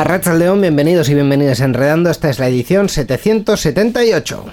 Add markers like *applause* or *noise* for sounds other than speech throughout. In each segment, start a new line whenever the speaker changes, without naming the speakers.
A bienvenidos y bienvenidas a Enredando. Esta es la edición 778.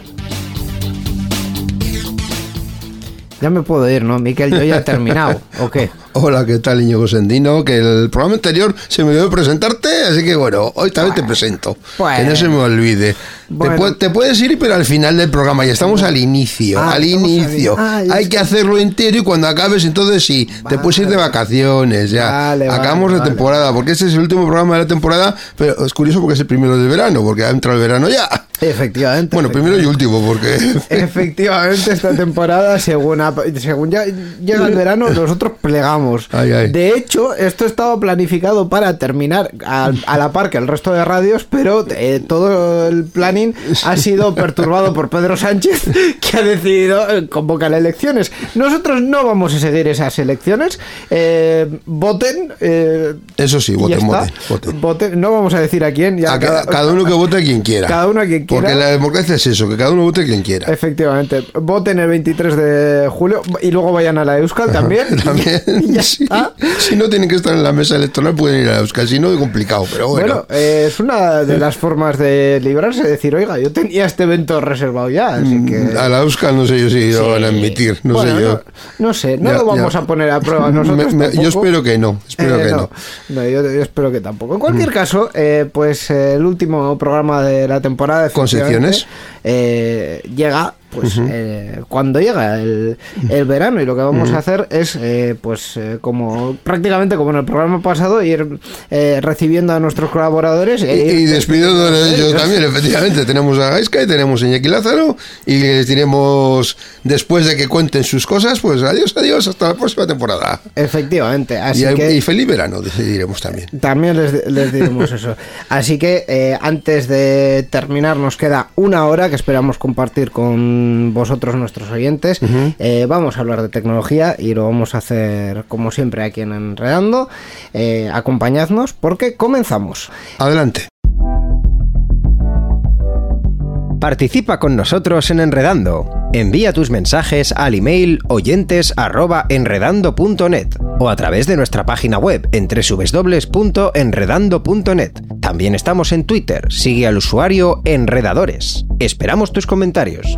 Ya me puedo ir, ¿no? Miquel, yo ya he terminado. ¿O qué?
Hola, ¿qué tal, Íñigo Sendino? Que el programa anterior se me olvidó presentarte, así que bueno, hoy también te presento.
Bueno.
que no se me olvide.
Bueno.
Te, pu- te puedes ir, pero al final del programa, ya estamos al inicio,
Ah,
al inicio.
in- ah,
Hay que hacerlo entero y cuando acabes, entonces sí, te puedes ir de vacaciones, ya.
Vale,
Acabamos
vale.
temporada, porque este es el último programa de la temporada, pero es curioso porque es el primero del verano, porque ha entrado el verano ya.
Efectivamente.
Bueno, primero y último, porque...
Efectivamente, esta temporada, según, según ya llega el verano, nosotros plegamos.
Ay, ay.
De hecho, esto estaba planificado para terminar a, a la par que el resto de radios, pero eh, todo el planning ha sido perturbado por Pedro Sánchez, *laughs* que ha decidido eh, convocar elecciones. Nosotros no vamos a seguir esas elecciones. Eh, voten. eh,
Eso sí, voten, voten, voten.
Voten. No vamos a decir a quién. Ya
A ca- cada, uno que vote a quien quiera.
Cada uno a quien quiera.
Porque la democracia es eso, que cada uno vote a quien quiera.
Efectivamente. Voten el 23 de julio y luego vayan a la Euskal *laughs* también.
También,
Y *laughs* ya
sí.
está.
Si no tienen que estar en la mesa electoral, pueden ir a Euskal. Si no, es complicado, pero bueno.
Bueno, eh, es una de las formas de librarse, decir, oiga, yo tenía este evento reservado ya, así que...
Mm, A la Euskal no sé yo si lo van a admitir, no
Bueno,
sé yo.
No, no sé, no
Ya,
lo vamos
ya.
a poner a prueba nosotros.
Me- me- yo espero que no, espero
Eh,
que
no.
no.
No, yo, yo espero que tampoco. En cualquier caso, eh, pues el último programa de la temporada.
¿Con secciones?
eh, llega, pues eh, cuando llega el, el verano y lo que vamos a hacer es, eh, pues eh, como prácticamente como en el programa pasado, ir eh, recibiendo a nuestros colaboradores
Y,
e
y despidiendo de ellos también, efectivamente. Tenemos a Gaisca y tenemos a Iñaki Lázaro. Y les diremos, después de que cuenten sus cosas, pues adiós, adiós, hasta la próxima temporada.
Efectivamente, así
y,
que...
y feliz verano, diremos también.
También les, les diremos eso. *laughs* Así que eh, antes de terminar nos queda una hora que esperamos compartir con vosotros nuestros oyentes. Eh, vamos a hablar de tecnología y lo vamos a hacer como siempre aquí en Enredando. Eh, acompañadnos porque comenzamos.
Adelante.
Participa con nosotros en Enredando. Envía tus mensajes al email oyentes@enredando.net o a través de nuestra página web en www.enredando.net. También estamos en Twitter. Sigue al usuario Enredadores. Esperamos tus comentarios.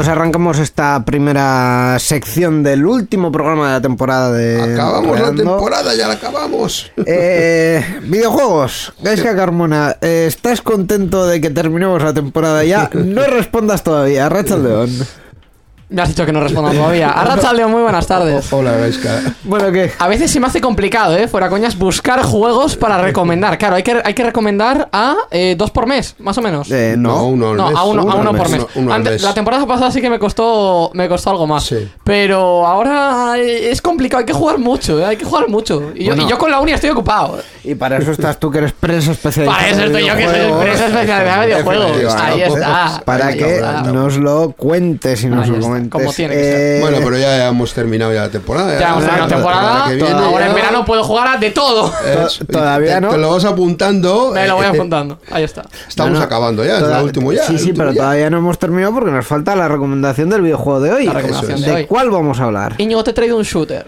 Pues arrancamos esta primera sección del último programa de la temporada de
Acabamos la temporada, ya la acabamos.
Eh, videojuegos, Gaisca Carmona, eh, ¿estás contento de que terminemos la temporada ya? *laughs* No respondas todavía, Racha León.
Me has dicho que no responda todavía. *laughs* Arracha Leo, muy buenas tardes.
Hola, Gaisca.
Bueno, ¿qué?
A veces se me hace complicado, ¿eh? Fuera coñas, buscar juegos para recomendar. Claro, hay que, hay que recomendar a eh, dos por mes, más o menos.
Eh,
No,
no.
uno al
no,
mes,
a uno, a
al
uno por mes.
uno- uno al
Antes-
mes.
la temporada pasada sí que me costó, me costó algo más.
Sí.
Pero ahora eh, es complicado, hay que jugar mucho, ¿eh? hay que jugar mucho. Y yo,
Bueno.
y yo con la uni estoy ocupado.
Y para eso estás tú que eres prensa especializada.
Para eso estoy yo que soy empresa especializada de videojuegos. Ahí está.
Para que nos lo cuentes y nos lo
está. Como tiene que ser.
Eh,
Bueno, pero ya hemos terminado ya la temporada.
Ya hemos terminado
la
temporada.
viene
Ahora en verano puedo jugar a de todo.
Eso.
To- todavía
te,
no.
Te lo vas apuntando.
Me lo voy
eh,
apuntando. Ahí está.
Estamos
No, no.
acabando ya, es
toda-
el último ya.
Sí, sí, pero
ya.
todavía no hemos terminado porque nos falta la recomendación del videojuego de hoy.
La recomendación
es.
de
¿De
hoy.
cuál vamos a hablar?
Íñigo, te he traído un shooter.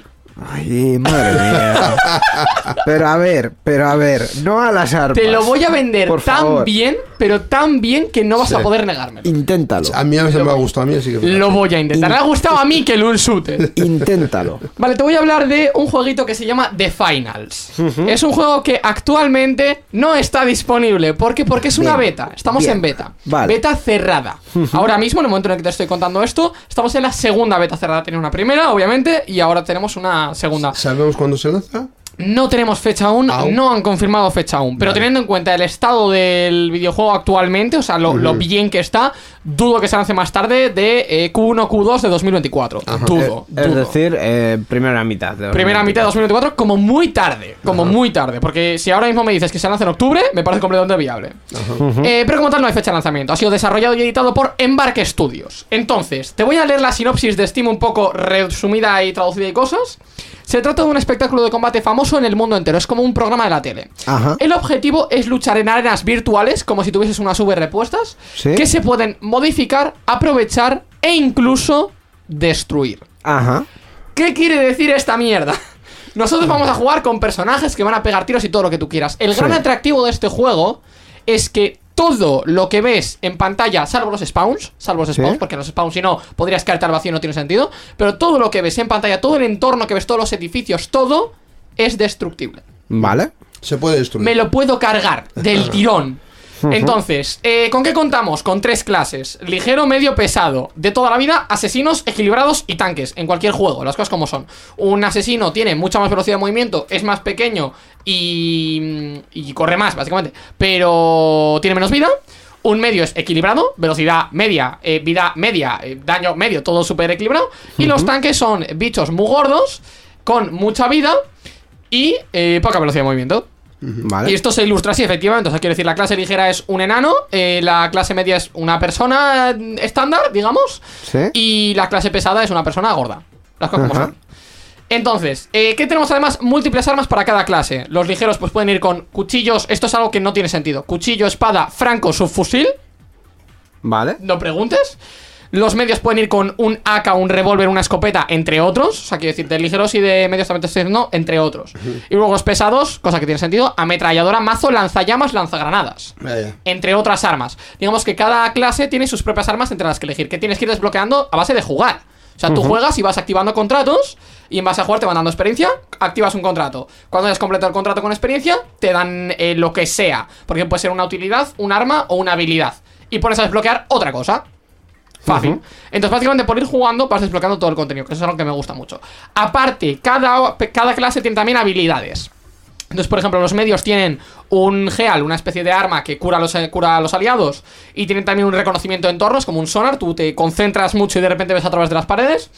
Ay, madre mía. *laughs* pero a ver, pero a ver, no a las armas.
Te lo voy a vender
Por
tan
favor.
bien, pero tan bien que no vas
Sí.
a poder negármelo.
Inténtalo.
A mí a veces me ha gustado, a mí sí que me
Lo voy a intentar. Le ha gustado a mí que el un shooter.
Inténtalo. *laughs*
Vale, te voy a hablar de un jueguito que se llama The Finals. Es un juego que actualmente no está disponible. ¿Por qué? Porque es una
Bien.
beta. Estamos
Bien.
en beta.
Vale.
Beta cerrada. Ahora mismo, en el momento en el que te estoy contando esto, estamos en la segunda beta cerrada. Tenía una primera, obviamente, y ahora tenemos una segunda.
¿Sabemos cuándo se lanza?
No tenemos fecha aún,
Aún.
no han confirmado fecha aún. Pero
Vale.
teniendo en cuenta el estado del videojuego actualmente, o sea, lo, lo bien que está, dudo que se lance más tarde de eh, Q1, Q2 de 2024. Dudo.
Es
dudo.
decir, eh, primera mitad. de
Primera mitad de 2024 como muy tarde, como muy tarde, porque si ahora mismo me dices que se lanza en octubre, me parece completamente viable. Eh, pero como tal no hay fecha de lanzamiento, ha sido desarrollado y editado por Embarque Studios. Entonces, te voy a leer la sinopsis de Steam un poco resumida y traducida y cosas. Se trata de un espectáculo de combate famoso en el mundo entero, es como un programa de la tele.
Ajá.
El objetivo es luchar en arenas virtuales, como si tuvieses unas V repuestas,
Sí.
que se pueden modificar, aprovechar e incluso destruir.
Ajá.
¿Qué quiere decir esta mierda? *laughs* Nosotros vamos a jugar con personajes que van a pegar tiros y todo lo que tú quieras. El gran
Sí.
atractivo de este juego es que todo lo que ves en pantalla, salvo los spawns, salvo los
Sí.
spawns, porque los spawns si no podrías caerte al vacío y no tiene sentido, pero todo lo que ves en pantalla, todo el entorno que ves, todos los edificios, todo es destructible.
Vale.
Se puede destruir.
Me lo puedo cargar del *laughs* tirón. Entonces, eh, ¿con qué contamos? Con tres clases: ligero, medio, pesado. De toda la vida, asesinos, equilibrados y tanques. En cualquier juego, las cosas como son. Un asesino tiene mucha más velocidad de movimiento, es más pequeño y, y corre más, básicamente. Pero tiene menos vida. Un medio es equilibrado, velocidad media, eh, vida media, eh, daño medio, todo súper equilibrado. Y los tanques son bichos muy gordos, con mucha vida y eh, poca velocidad de movimiento.
Vale.
Y esto se ilustra así, efectivamente. O sea, quiero decir, la clase ligera es un enano, eh, la clase media es una persona estándar, digamos,
Sí.
y la clase pesada es una persona gorda. Las cosas como son. Entonces, eh, ¿qué tenemos además? Múltiples armas para cada clase. Los ligeros pues pueden ir con cuchillos, esto es algo que no tiene sentido. Cuchillo, espada, franco, subfusil,
Vale.
no preguntes. Los medios pueden ir con un AK, un revólver, una escopeta, entre otros. O sea, quiero decir, de ligeros y de medios también te estoy diciendo, entre otros. Y luego los pesados, cosa que tiene sentido, ametralladora, mazo, lanzallamas, lanzagranadas. Entre otras armas. Digamos que cada clase tiene sus propias armas entre las que elegir, que tienes que ir desbloqueando a base de jugar. O sea, tú juegas y vas activando contratos y en base a jugar te van dando experiencia, activas un contrato. Cuando hayas completado el contrato con experiencia, te dan eh, lo que sea. Porque puede ser una utilidad, un arma o una habilidad. Y pones a desbloquear otra cosa. Fácil. Entonces, básicamente, por ir jugando, vas desbloqueando todo el contenido, que eso es algo que me gusta mucho. Aparte, cada, cada clase tiene también habilidades. Entonces, por ejemplo, los medios tienen un Geal, una especie de arma que cura a los, eh, cura a los aliados. Y tienen también un reconocimiento de entornos, como un sonar. Tú te concentras mucho y de repente ves a través de las paredes.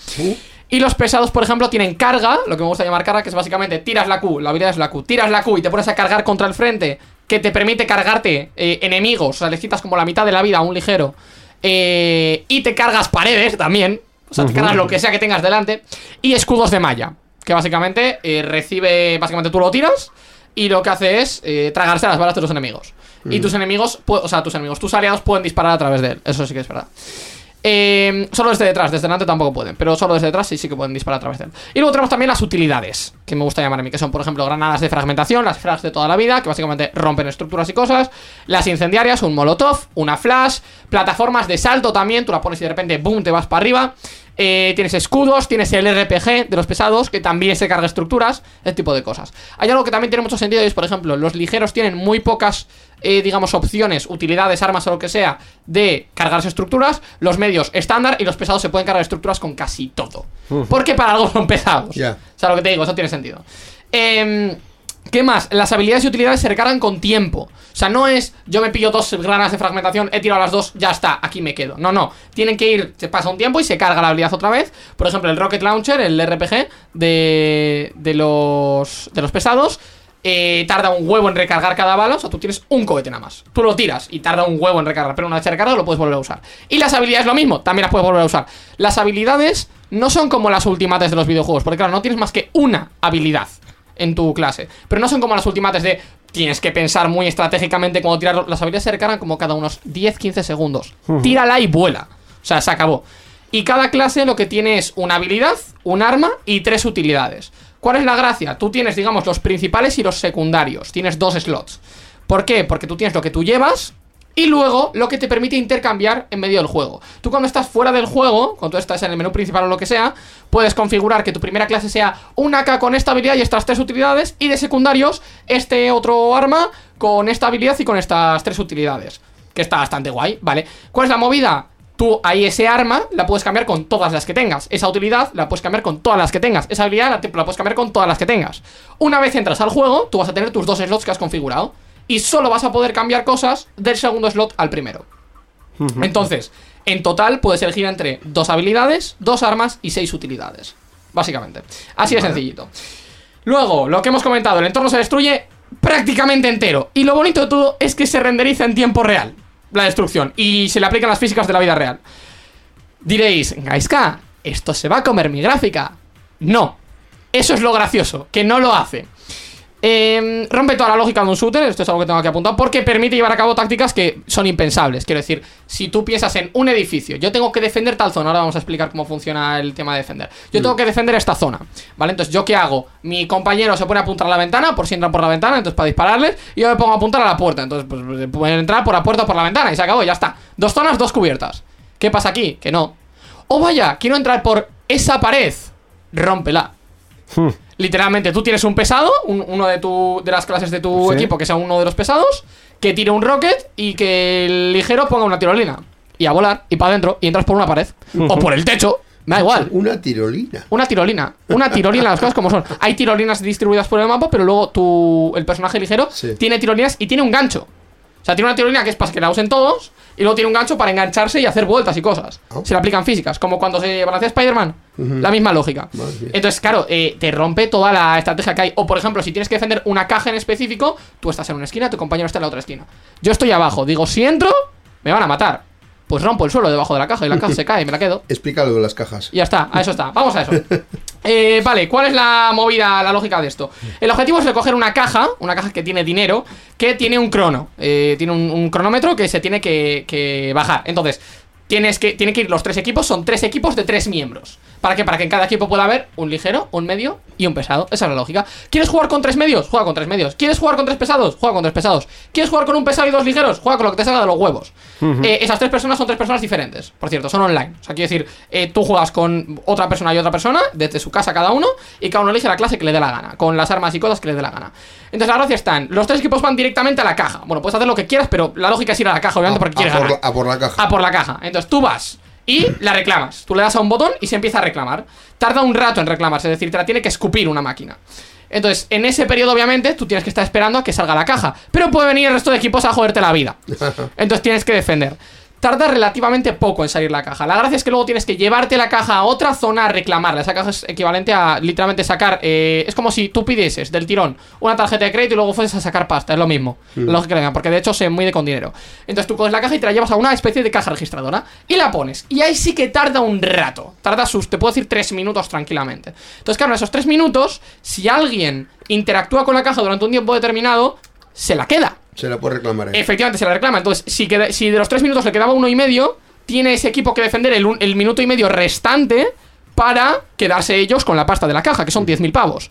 Y los pesados, por ejemplo, tienen carga, lo que me gusta llamar carga, que es básicamente tiras la Q, la habilidad es la Q, tiras la Q y te pones a cargar contra el frente, que te permite cargarte eh, enemigos, o sea, le quitas como la mitad de la vida a un ligero. Eh, y te cargas paredes también, o sea, te cargas lo que sea que tengas delante. Y escudos de malla, que básicamente eh, recibe, básicamente tú lo tiras y lo que hace es eh, tragarse las balas de los enemigos. Y tus enemigos, o sea, tus enemigos, tus aliados pueden disparar a través de él, eso sí que es verdad. Eh, solo desde detrás, desde delante tampoco pueden, pero solo desde detrás sí, sí que pueden disparar a través de él. Y luego tenemos también las utilidades, que me gusta llamar a mí, que son, por ejemplo, granadas de fragmentación, las frags de toda la vida, que básicamente rompen estructuras y cosas, las incendiarias, un molotov, una flash, plataformas de salto también, tú la pones y de repente, boom, te vas para arriba. Eh, tienes escudos, tienes el RPG de los pesados, que también se carga estructuras, ese tipo de cosas. Hay algo que también tiene mucho sentido y es, por ejemplo, los ligeros tienen muy pocas, eh, digamos, opciones, utilidades, armas o lo que sea, de cargarse estructuras. Los medios estándar y los pesados se pueden cargar estructuras con casi todo. Porque para algo son pesados.
Ya.
O sea, lo que te digo, eso tiene sentido. Em, ¿Qué más? Las habilidades y utilidades se recargan con tiempo. O sea, no es yo me pillo dos granadas de fragmentación, he tirado las dos, ya está, aquí me quedo. No, no. Tienen que ir, se pasa un tiempo y se carga la habilidad otra vez. Por ejemplo, el Rocket Launcher, el RPG de, de, los, de los pesados, eh, tarda un huevo en recargar cada bala, o sea, tú tienes un cohete nada más. Tú lo tiras y tarda un huevo en recargar, pero una vez recargado lo puedes volver a usar. Y las habilidades lo mismo, también las puedes volver a usar. Las habilidades no son como las ultimates de los videojuegos, porque claro, no tienes más que una habilidad en tu clase. Pero no son como las ultimates de tienes que pensar muy estratégicamente cuando tirar. Las habilidades se recargan como cada unos 10-15 segundos. Tírala y vuela. O sea, se acabó. Y cada clase lo que tiene es una habilidad, un arma y tres utilidades. ¿Cuál es la gracia? Tú tienes, digamos, los principales y los secundarios. Tienes dos slots. ¿Por qué? Porque tú tienes lo que tú llevas y luego lo que te permite intercambiar en medio del juego. Tú cuando estás fuera del juego, cuando estás en el menú principal o lo que sea, puedes configurar que tu primera clase sea una AK con esta habilidad y estas tres utilidades y de secundarios este otro arma con esta habilidad y con estas tres utilidades. Que está bastante guay, ¿vale? ¿Cuál es la movida? Tú ahí ese arma la puedes cambiar con todas las que tengas. Esa utilidad la puedes cambiar con todas las que tengas. Esa habilidad la, la puedes cambiar con todas las que tengas. Una vez entras al juego, tú vas a tener tus dos slots que has configurado. Y solo vas a poder cambiar cosas del segundo slot al primero. Entonces, en total puedes elegir entre dos habilidades, dos armas y seis utilidades. Básicamente. Así de sencillito. Luego, lo que hemos comentado, el entorno se destruye prácticamente entero. Y lo bonito de todo es que se renderiza en tiempo real la destrucción. Y se le aplican las físicas de la vida real. Diréis, Gaiska, esto se va a comer mi gráfica. No. Eso es lo gracioso, que no lo hace. Eh, rompe toda la lógica de un shooter, esto es algo que tengo que apuntar, porque permite llevar a cabo tácticas que son impensables. Quiero decir, si tú piensas en un edificio, yo tengo que defender tal zona, ahora vamos a explicar cómo funciona el tema de defender. Yo tengo que defender esta zona, ¿vale? Entonces, ¿yo qué hago? Mi compañero se pone a apuntar a la ventana, por si entran por la ventana, entonces para dispararles, y yo me pongo a apuntar a la puerta, entonces pues pueden entrar por la puerta o por la ventana, y se acabó, ya está. Dos zonas, dos cubiertas. ¿Qué pasa aquí? Que no. Oh, vaya, quiero entrar por esa pared. Rómpela. Literalmente, tú tienes un pesado, un- uno de, tu, de las clases de tu
Sí.
equipo que sea uno de los pesados, que tire un rocket y que el ligero ponga una tirolina. Y a volar, y para adentro, y entras por una pared. O por el techo, me da igual. *laughs*
Una tirolina.
Una tirolina. Una tirolina, las cosas como son. Hay tirolinas distribuidas por el mapa, pero luego tu, el personaje ligero
Sí.
tiene tirolinas y tiene un gancho. O sea, tiene una tirolina que es para que la usen todos, y luego tiene un gancho para engancharse y hacer vueltas y cosas.
Oh.
Se le aplican físicas, como cuando se balancea Spider-Man. La misma lógica. Entonces, claro, eh, te rompe toda la estrategia que hay. O, por ejemplo, si tienes que defender una caja en específico, tú estás en una esquina, tu compañero está en la otra esquina. Yo estoy abajo, digo, si entro, me van a matar. Pues rompo el suelo debajo de la caja y la caja *laughs* se cae y me la quedo.
Explícalo de las cajas.
Ya está, a eso está. Vamos a eso. *laughs* Eh, vale, ¿cuál es la movida, la lógica de esto? El objetivo es recoger una caja, una caja que tiene dinero, que tiene un crono. eh, tiene un, un cronómetro que se tiene que, que bajar. Entonces, tienes que, tienen que ir los tres equipos, son tres equipos de tres miembros. ¿Para qué? Para que en cada equipo pueda haber un ligero, un medio y un pesado. Esa es la lógica. ¿Quieres jugar con tres medios? Juega con tres medios. ¿Quieres jugar con tres pesados? Juega con tres pesados. ¿Quieres jugar con un pesado y dos ligeros? Juega con lo que te salga de los huevos. Eh, esas tres personas son tres personas diferentes. Por cierto, son online. O sea, quiero decir, eh, tú juegas con otra persona y otra persona, desde su casa cada uno, y cada uno elige la clase que le dé la gana, con las armas y cosas que le dé la gana. Entonces, la gracia está en, los tres equipos van directamente a la caja. Bueno, puedes hacer lo que quieras, pero la lógica es ir a la caja, obviamente, porque
a,
quieres
por
ganar
la, a por la caja.
a por la caja. Entonces tú vas y la reclamas. Tú le das a un botón y se empieza a reclamar. Tarda un rato en reclamarse, es decir, te la tiene que escupir una máquina. Entonces, en ese periodo, obviamente, tú tienes que estar esperando a que salga la caja. Pero puede venir el resto de equipos a joderte la vida. *laughs* Entonces tienes que defender. Tarda relativamente poco en salir la caja. La gracia es que luego tienes que llevarte la caja a otra zona a reclamarla. Esa caja es equivalente a literalmente sacar. eh, es como si tú pidieses del tirón una tarjeta de crédito y luego fueses a sacar pasta. Es lo mismo. Que tenga, porque de hecho se mueve con dinero. Entonces tú coges la caja y te la llevas a una especie de caja registradora y la pones. Y ahí sí que tarda un rato. Tarda sus, te puedo decir, tres minutos tranquilamente. Entonces, claro, en esos tres minutos, si alguien interactúa con la caja durante un tiempo determinado, se la queda.
Se la puede reclamar. ahí.
Efectivamente, se la reclama. Entonces, si, de los tres minutos le quedaba uno y medio, tiene ese equipo que defender el minuto y medio restante para quedarse ellos con la pasta de la caja, que son 10.000 pavos.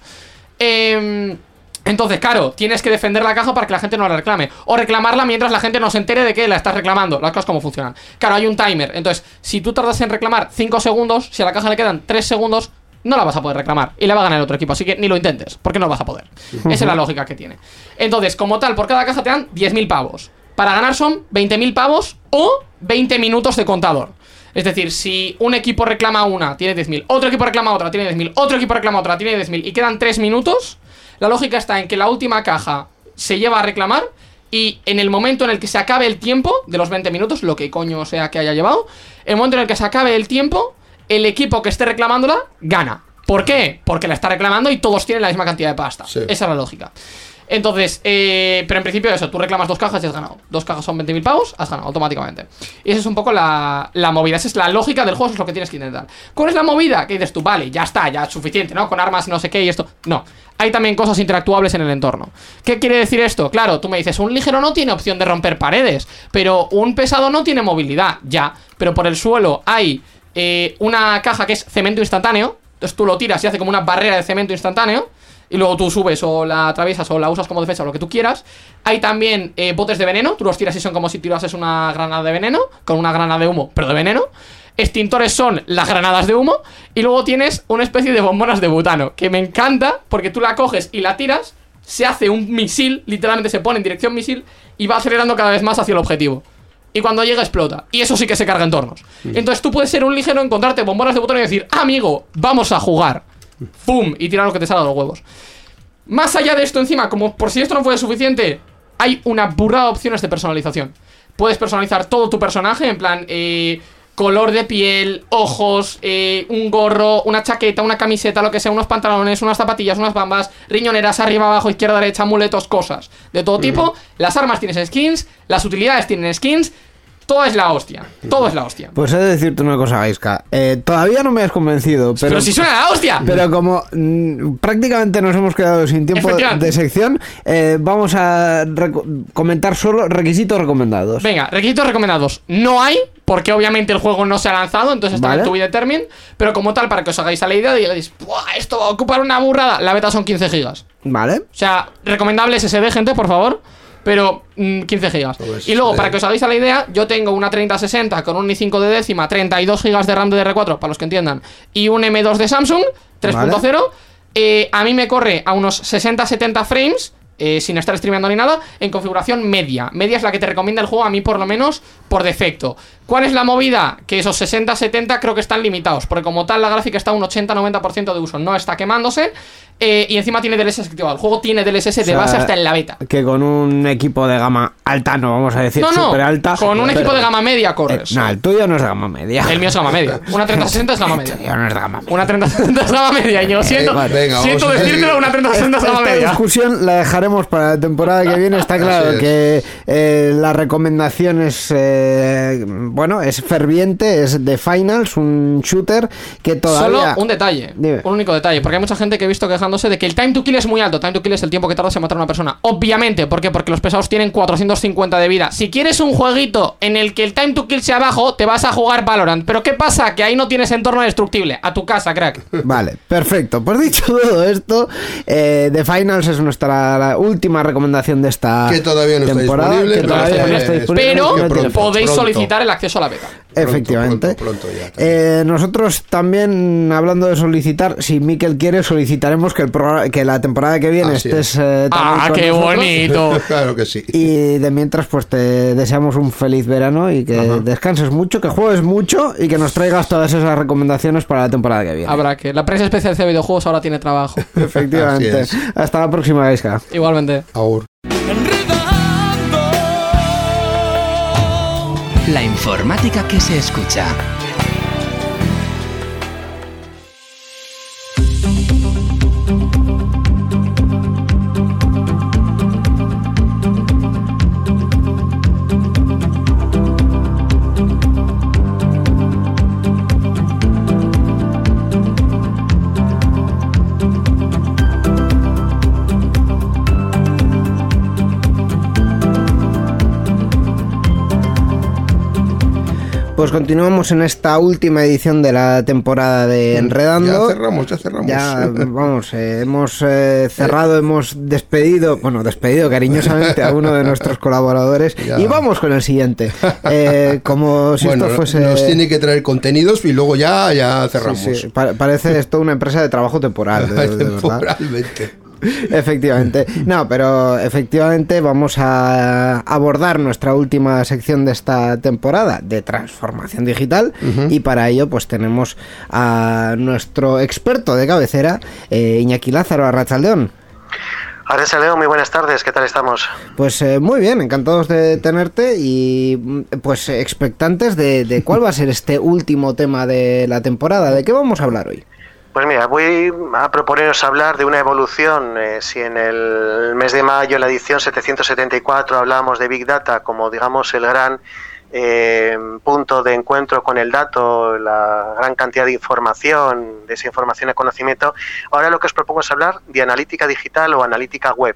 Em, entonces, claro, tienes que defender la caja para que la gente no la reclame. O reclamarla mientras la gente no se entere de que la estás reclamando. Las cosas como funcionan. Claro, hay un timer. Entonces, si tú tardas en reclamar 5 segundos, si a la caja le quedan 3 segundos, no la vas a poder reclamar. Y la va a ganar el otro equipo. Así que ni lo intentes, porque no vas a poder. Esa es la lógica que tiene. Entonces, como tal, por cada caja te dan 10.000 pavos. Para ganar son 20.000 pavos o 20 minutos de contador. Es decir, si un equipo reclama una, tiene 10.000, otro equipo reclama otra, tiene 10.000, otro equipo reclama otra, tiene 10.000 y quedan 3 minutos, la lógica está en que la última caja se lleva a reclamar y en el momento en el que se acabe el tiempo de los 20 minutos, lo que coño sea que haya llevado, el momento en el que se acabe el tiempo, el equipo que esté reclamándola gana. ¿Por qué? Porque la está reclamando y todos tienen la misma cantidad de pasta.
Sí.
Esa es la lógica. Entonces, eh, pero en principio eso, tú reclamas dos cajas y has ganado. Dos cajas son 20.000 pavos, has ganado automáticamente. Y esa es un poco la, la movida, esa es la lógica del juego, eso es lo que tienes que intentar. ¿Cuál es la movida? Que dices tú, vale, ya está, ya es suficiente, ¿no? Con armas y no sé qué y esto. No, hay también cosas interactuables en el entorno. ¿Qué quiere decir esto? Claro, tú me dices, un ligero no tiene opción de romper paredes, pero un pesado no tiene movilidad, ya. Pero por el suelo hay eh, una caja que es cemento instantáneo, entonces tú lo tiras y hace como una barrera de cemento instantáneo. Y luego tú subes o la atraviesas o la usas como defensa o lo que tú quieras. Hay también eh, botes de veneno. Tú los tiras y son como si tirases una granada de veneno. Con una granada de humo, pero de veneno. Extintores son las granadas de humo. Y luego tienes una especie de bombonas de butano. Que me encanta porque tú la coges y la tiras. Se hace un misil, literalmente se pone en dirección misil. Y va acelerando cada vez más hacia el objetivo. Y cuando llega explota. Y eso sí que se carga entornos. Entonces tú puedes ser un ligero, encontrarte bombonas de butano y decir, amigo, vamos a jugar. ¡Pum! Y tirar lo que te salga de los huevos. Más allá de esto, encima, como por si esto no fuera suficiente, hay una burrada de opciones de personalización. Puedes personalizar todo tu personaje, en plan, eh, color de piel, ojos, eh, un gorro, una chaqueta, una camiseta, lo que sea, unos pantalones, unas zapatillas, unas bambas, riñoneras, arriba, abajo, izquierda, derecha, amuletos, cosas de todo tipo. Las armas tienen skins, las utilidades tienen skins. Todo es la hostia. Todo es la hostia.
Pues he de decirte una cosa, Gaiska. Eh, todavía no me has convencido, pero,
Pero, si suena la hostia.
pero como mm, prácticamente nos hemos quedado sin tiempo de sección, eh, vamos a comentar solo requisitos recomendados.
Venga, requisitos recomendados. No hay, porque obviamente el juego no se ha lanzado, entonces está en tu determine. Pero como tal, para que os hagáis a la idea y le digáis, "Buah, esto va a ocupar una burrada. La beta son 15 gigas.
Vale.
O sea, recomendable SSD, gente, por favor. Pero mm, 15 gigas.
Pues,
y luego,
eh,
para que os hagáis a la idea, yo tengo una 3060 con un i5 de décima, 32 gigas de RAM de DR4, para los que entiendan, y un M2 de Samsung 3.0. Eh, a mí me corre a unos 60-70 frames. eh, sin estar streameando ni nada, en configuración media. Media es la que te recomienda el juego, a mí por lo menos, por defecto. ¿Cuál es la movida? Que esos 60-70 creo que están limitados, porque como tal la gráfica está a un 80-90% de uso, no está quemándose, eh, y encima tiene DLSS activado. El juego tiene DLSS de
O sea,
base hasta en la beta.
Que con un equipo de gama alta, no vamos a decir
No, no,
súper alta.
con un
pero-
equipo de gama media
Eh,
corres.
no, el tuyo no es de gama media.
El mío es gama media. *laughs* Una 3060 es gama media.
El tuyo no es de gama media.
Una 3060 es gama media. Y yo siento,
vale. Venga,
siento decírtelo, una 3060 es gama
Esta
media.
discusión la dejaremos para la temporada que viene. Está claro
es.
que eh, la recomendación es, eh, bueno, es ferviente, es de Finals, un shooter que todavía...
Solo un detalle,
Dime.
un único detalle, porque hay mucha gente que he visto quejándose de que el time to kill es muy alto. Time to kill es el tiempo que tardas en matar a una persona. Obviamente, ¿por qué? Porque los pesados tienen 450 de vida. Si quieres un jueguito en el que el time to kill sea bajo, te vas a jugar Valorant. Pero ¿qué pasa? Que ahí no tienes entorno destructible. A tu casa, crack.
Vale, perfecto. Pues dicho todo esto, eh, The Finals es nuestra la última recomendación de esta
Que todavía no está
temporada.
disponible,
que
pero
todavía
está
no está
disponible.
disponible,
Pero
no tiene
pronto.
podéis
pronto.
solicitar el acceso a la beta.
Efectivamente.
Pronto, pronto ya.
Eh, nosotros también, hablando de solicitar, si Miquel quiere, solicitaremos que, el programa- que la temporada que viene
Así
estés eh, también
Ah,
con
qué
nosotros.
bonito. *laughs*
claro que sí.
Y de mientras, pues te deseamos un feliz verano y que descanses mucho, que juegues mucho y que nos traigas todas esas recomendaciones para la temporada que viene.
Habrá que. La prensa especial de videojuegos ahora tiene trabajo. *laughs*
Efectivamente.
Así es.
Hasta la próxima, Gaisca.
Igualmente.
Aur.
La informática que se escucha.
Pues continuamos en esta última edición de la temporada de Enredando.
Ya cerramos, ya cerramos.
Ya, *laughs* vamos, eh, hemos eh, cerrado, hemos despedido, bueno, despedido cariñosamente a uno de *laughs* nuestros colaboradores
Ya.
y vamos con el siguiente. *laughs* Eh, como si
bueno,
esto fuese...
nos tiene que traer contenidos y luego ya, ya cerramos.
sí, pa- parece esto una empresa de trabajo temporal, de- de.
Temporalmente. *laughs*
Efectivamente. No, pero efectivamente vamos a abordar nuestra última sección de esta temporada de transformación digital y para ello pues tenemos a nuestro experto de cabecera, eh, Iñaki Lázaro Arrachaldeón.
Aresa Leo, muy buenas tardes, ¿qué tal estamos?
Pues eh, muy bien, encantados de tenerte y pues expectantes de, de cuál va a ser este último tema de la temporada, de qué vamos a hablar hoy.
Pues mira, voy a proponeros hablar de una evolución. Eh, si en el mes de mayo, en la edición 774, hablábamos de Big Data como, digamos, el gran eh, punto de encuentro con el dato, la gran cantidad de información, de esa información de conocimiento, ahora lo que os propongo es hablar de analítica digital o analítica web.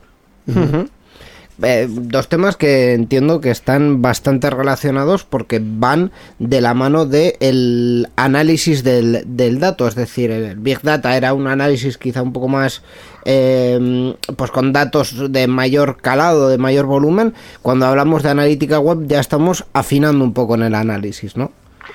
Eh, dos temas que entiendo que están bastante relacionados porque van de la mano del análisis del, del, dato, es decir, el Big Data era un análisis quizá un poco más, eh, pues con datos de mayor calado, de mayor volumen. Cuando hablamos de analítica web ya estamos afinando un poco en el análisis, ¿no?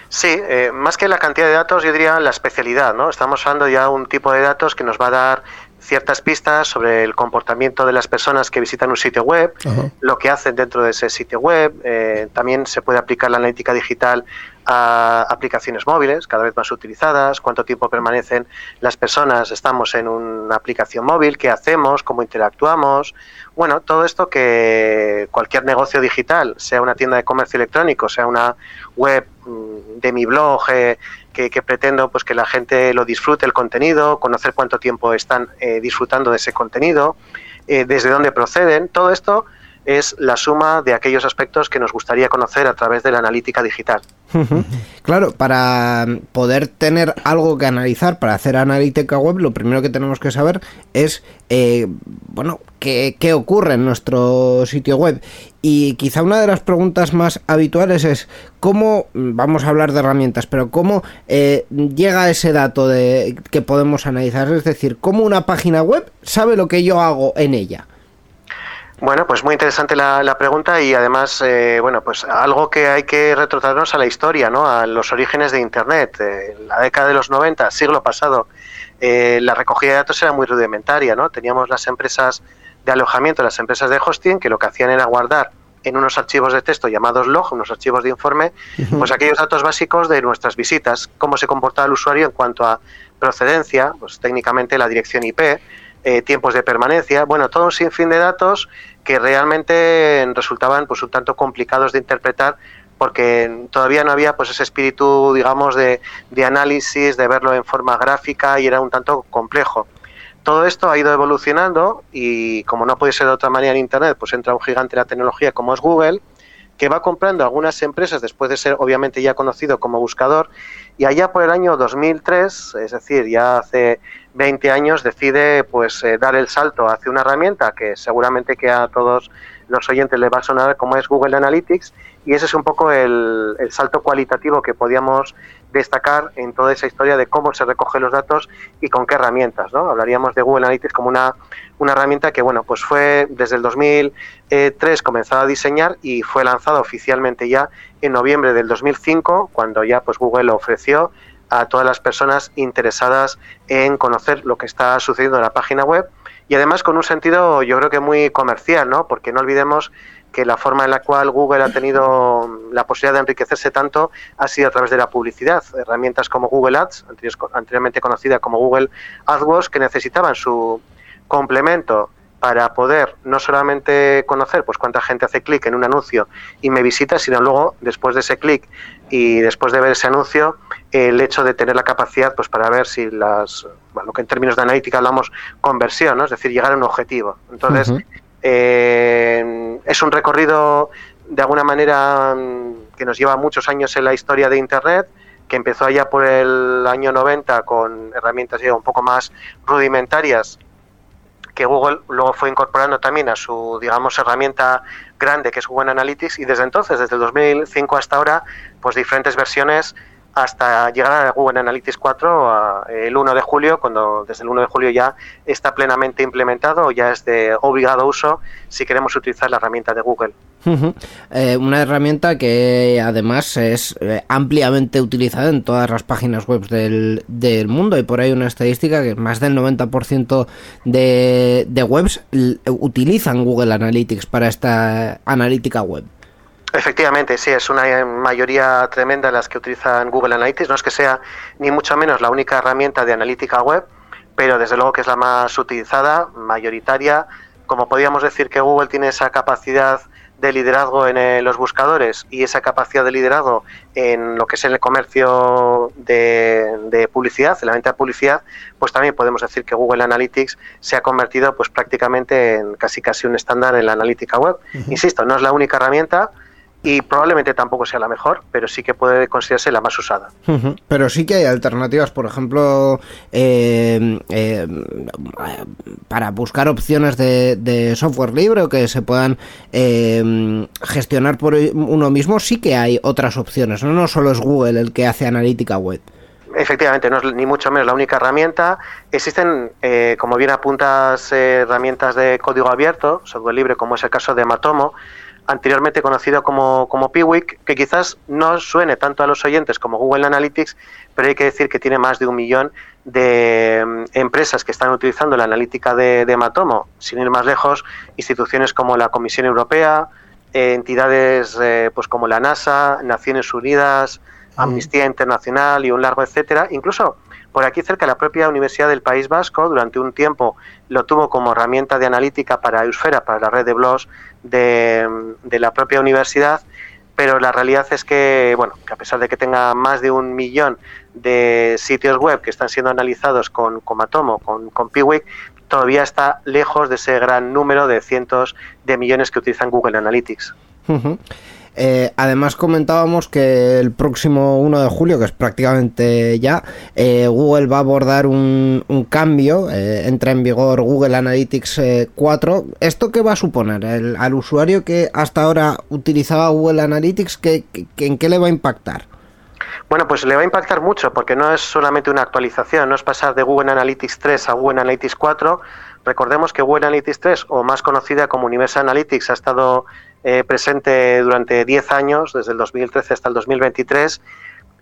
Sí, eh, más que la cantidad de datos, yo diría la especialidad, ¿no? Estamos hablando ya de un tipo de datos que nos va a dar ciertas pistas sobre el comportamiento de las personas que visitan un sitio web, lo que hacen dentro de ese sitio web. Eh, también se puede aplicar la analítica digital a aplicaciones móviles, cada vez más utilizadas, cuánto tiempo permanecen las personas, estamos en una aplicación móvil, qué hacemos, cómo interactuamos. Bueno, todo esto que cualquier negocio digital, sea una tienda de comercio electrónico, sea una web mm, de mi blog, eh, que, pretendo pues que la gente lo disfrute el contenido, conocer cuánto tiempo están eh, disfrutando de ese contenido, eh, desde dónde proceden, todo esto es la suma de aquellos aspectos que nos gustaría conocer a través de la analítica digital.
Claro, para poder tener algo que analizar, para hacer analítica web, lo primero que tenemos que saber es, eh, bueno, qué, qué, ocurre en nuestro sitio web. Y quizá una de las preguntas más habituales es cómo, vamos a hablar de herramientas, pero cómo eh, llega ese dato de que podemos analizar, es decir, cómo una página web sabe lo que yo hago en ella.
Bueno, pues muy interesante la, pregunta y además, eh, bueno, pues algo que hay que retrotraernos a la historia, ¿no? A los orígenes de Internet. Eh, la década de los 90, siglo pasado, eh, la recogida de datos era muy rudimentaria, ¿no? Teníamos las empresas de alojamiento, las empresas de hosting, que lo que hacían era guardar en unos archivos de texto llamados log, unos archivos de informe, pues aquellos datos básicos de nuestras visitas, cómo se comportaba el usuario en cuanto a procedencia, pues técnicamente la dirección IP, tiempos de permanencia, bueno, todo un sinfín de datos que realmente resultaban pues un tanto complicados de interpretar porque todavía no había pues ese espíritu digamos de, de análisis de verlo en forma gráfica y era un tanto complejo todo esto ha ido evolucionando y como no puede ser de otra manera en internet pues entra un gigante de la tecnología como es Google que va comprando algunas empresas después de ser obviamente ya conocido como buscador y allá por el año 2003, es decir, ya hace 20 años decide pues eh, dar el salto hacia una herramienta que seguramente que a todos los oyentes les va a sonar como es Google Analytics y ese es un poco el, salto cualitativo que podíamos destacar en toda esa historia de cómo se recogen los datos y con qué herramientas, ¿no? Hablaríamos de Google Analytics como una, una herramienta que, bueno, pues fue desde el 2003 comenzado a diseñar y fue lanzada oficialmente ya en noviembre del 2005, cuando ya pues Google lo ofreció a todas las personas interesadas en conocer lo que está sucediendo en la página web y además con un sentido yo creo que muy comercial, ¿no? Porque no olvidemos que la forma en la cual Google ha tenido la posibilidad de enriquecerse tanto ha sido a través de la publicidad. Herramientas como Google Ads, anteriormente conocida como Google AdWords, que necesitaban su complemento para poder no solamente conocer pues cuánta gente hace clic en un anuncio y me visita, sino luego después de ese clic y después de ver ese anuncio, el hecho de tener la capacidad pues para ver si las, bueno, que en términos de analítica hablamos conversión, es decir, llegar a un objetivo. Entonces, eh, es un recorrido de alguna manera mm, que nos lleva muchos años en la historia de Internet, que empezó allá por el año 90 con herramientas ya un poco más rudimentarias que Google luego fue incorporando también a su, digamos, herramienta grande que es Google Analytics y desde entonces, desde el 2005 hasta ahora, pues diferentes versiones hasta llegar a Google Analytics 4 el 1 de julio, cuando desde el 1 de julio ya está plenamente implementado, ya es de obligado uso si queremos utilizar la herramienta de Google.
Eh, una herramienta que además es eh, ampliamente utilizada en todas las páginas web del, del, mundo. Y por ahí una estadística que más del 90% de, de webs utilizan Google Analytics para esta analítica web.
Efectivamente, sí, es una mayoría tremenda las que utilizan Google Analytics. No es que sea ni mucho menos la única herramienta de analítica web, pero desde luego que es la más utilizada, mayoritaria. Como podríamos decir que Google tiene esa capacidad de liderazgo en eh, los buscadores y esa capacidad de liderazgo en lo que es el comercio de, de, publicidad, en la venta de publicidad, pues también podemos decir que Google Analytics se ha convertido pues prácticamente en casi casi un estándar en la analítica web. Insisto, no es la única herramienta, y probablemente tampoco sea la mejor, pero sí que puede considerarse la más usada.
Pero sí que hay alternativas, por ejemplo, eh, eh, para buscar opciones de, de software libre o que se puedan eh, gestionar por uno mismo, sí que hay otras opciones, ¿no? no solo es Google el que hace analítica web.
Efectivamente, no es ni mucho menos la única herramienta. Existen, eh, como bien apuntas, eh, herramientas de código abierto, software libre, como es el caso de Matomo, anteriormente conocido como, como Piwik, que quizás no suene tanto a los oyentes como Google Analytics, pero hay que decir que tiene más de un millón de mm, empresas que están utilizando la analítica de, de Matomo. Sin ir más lejos, instituciones como la Comisión Europea, eh, entidades eh, pues como la NASA, Naciones Unidas, Amnistía Internacional y un largo etcétera. Incluso por aquí cerca la propia Universidad del País Vasco durante un tiempo lo tuvo como herramienta de analítica para Eusfera, para la red de blogs de, la propia universidad, pero la realidad es que, bueno, que a pesar de que tenga más de un millón de sitios web que están siendo analizados con, con Matomo, con, con Piwik, todavía está lejos de ese gran número de cientos de millones que utilizan Google Analytics.
Eh, además comentábamos que el próximo 1 de julio, que es prácticamente ya, eh, Google va a abordar un, cambio, eh, entra en vigor Google Analytics 4. ¿Esto qué va a suponer? Al usuario que hasta ahora utilizaba Google Analytics, ¿qué, qué, ¿en qué le va a impactar?
Bueno, pues le va a impactar mucho porque no es solamente una actualización, no es pasar de Google Analytics 3 a Google Analytics 4. Recordemos que Google Analytics 3, o más conocida como Universal Analytics, ha estado eh, presente durante 10 años, desde el 2013 hasta el 2023,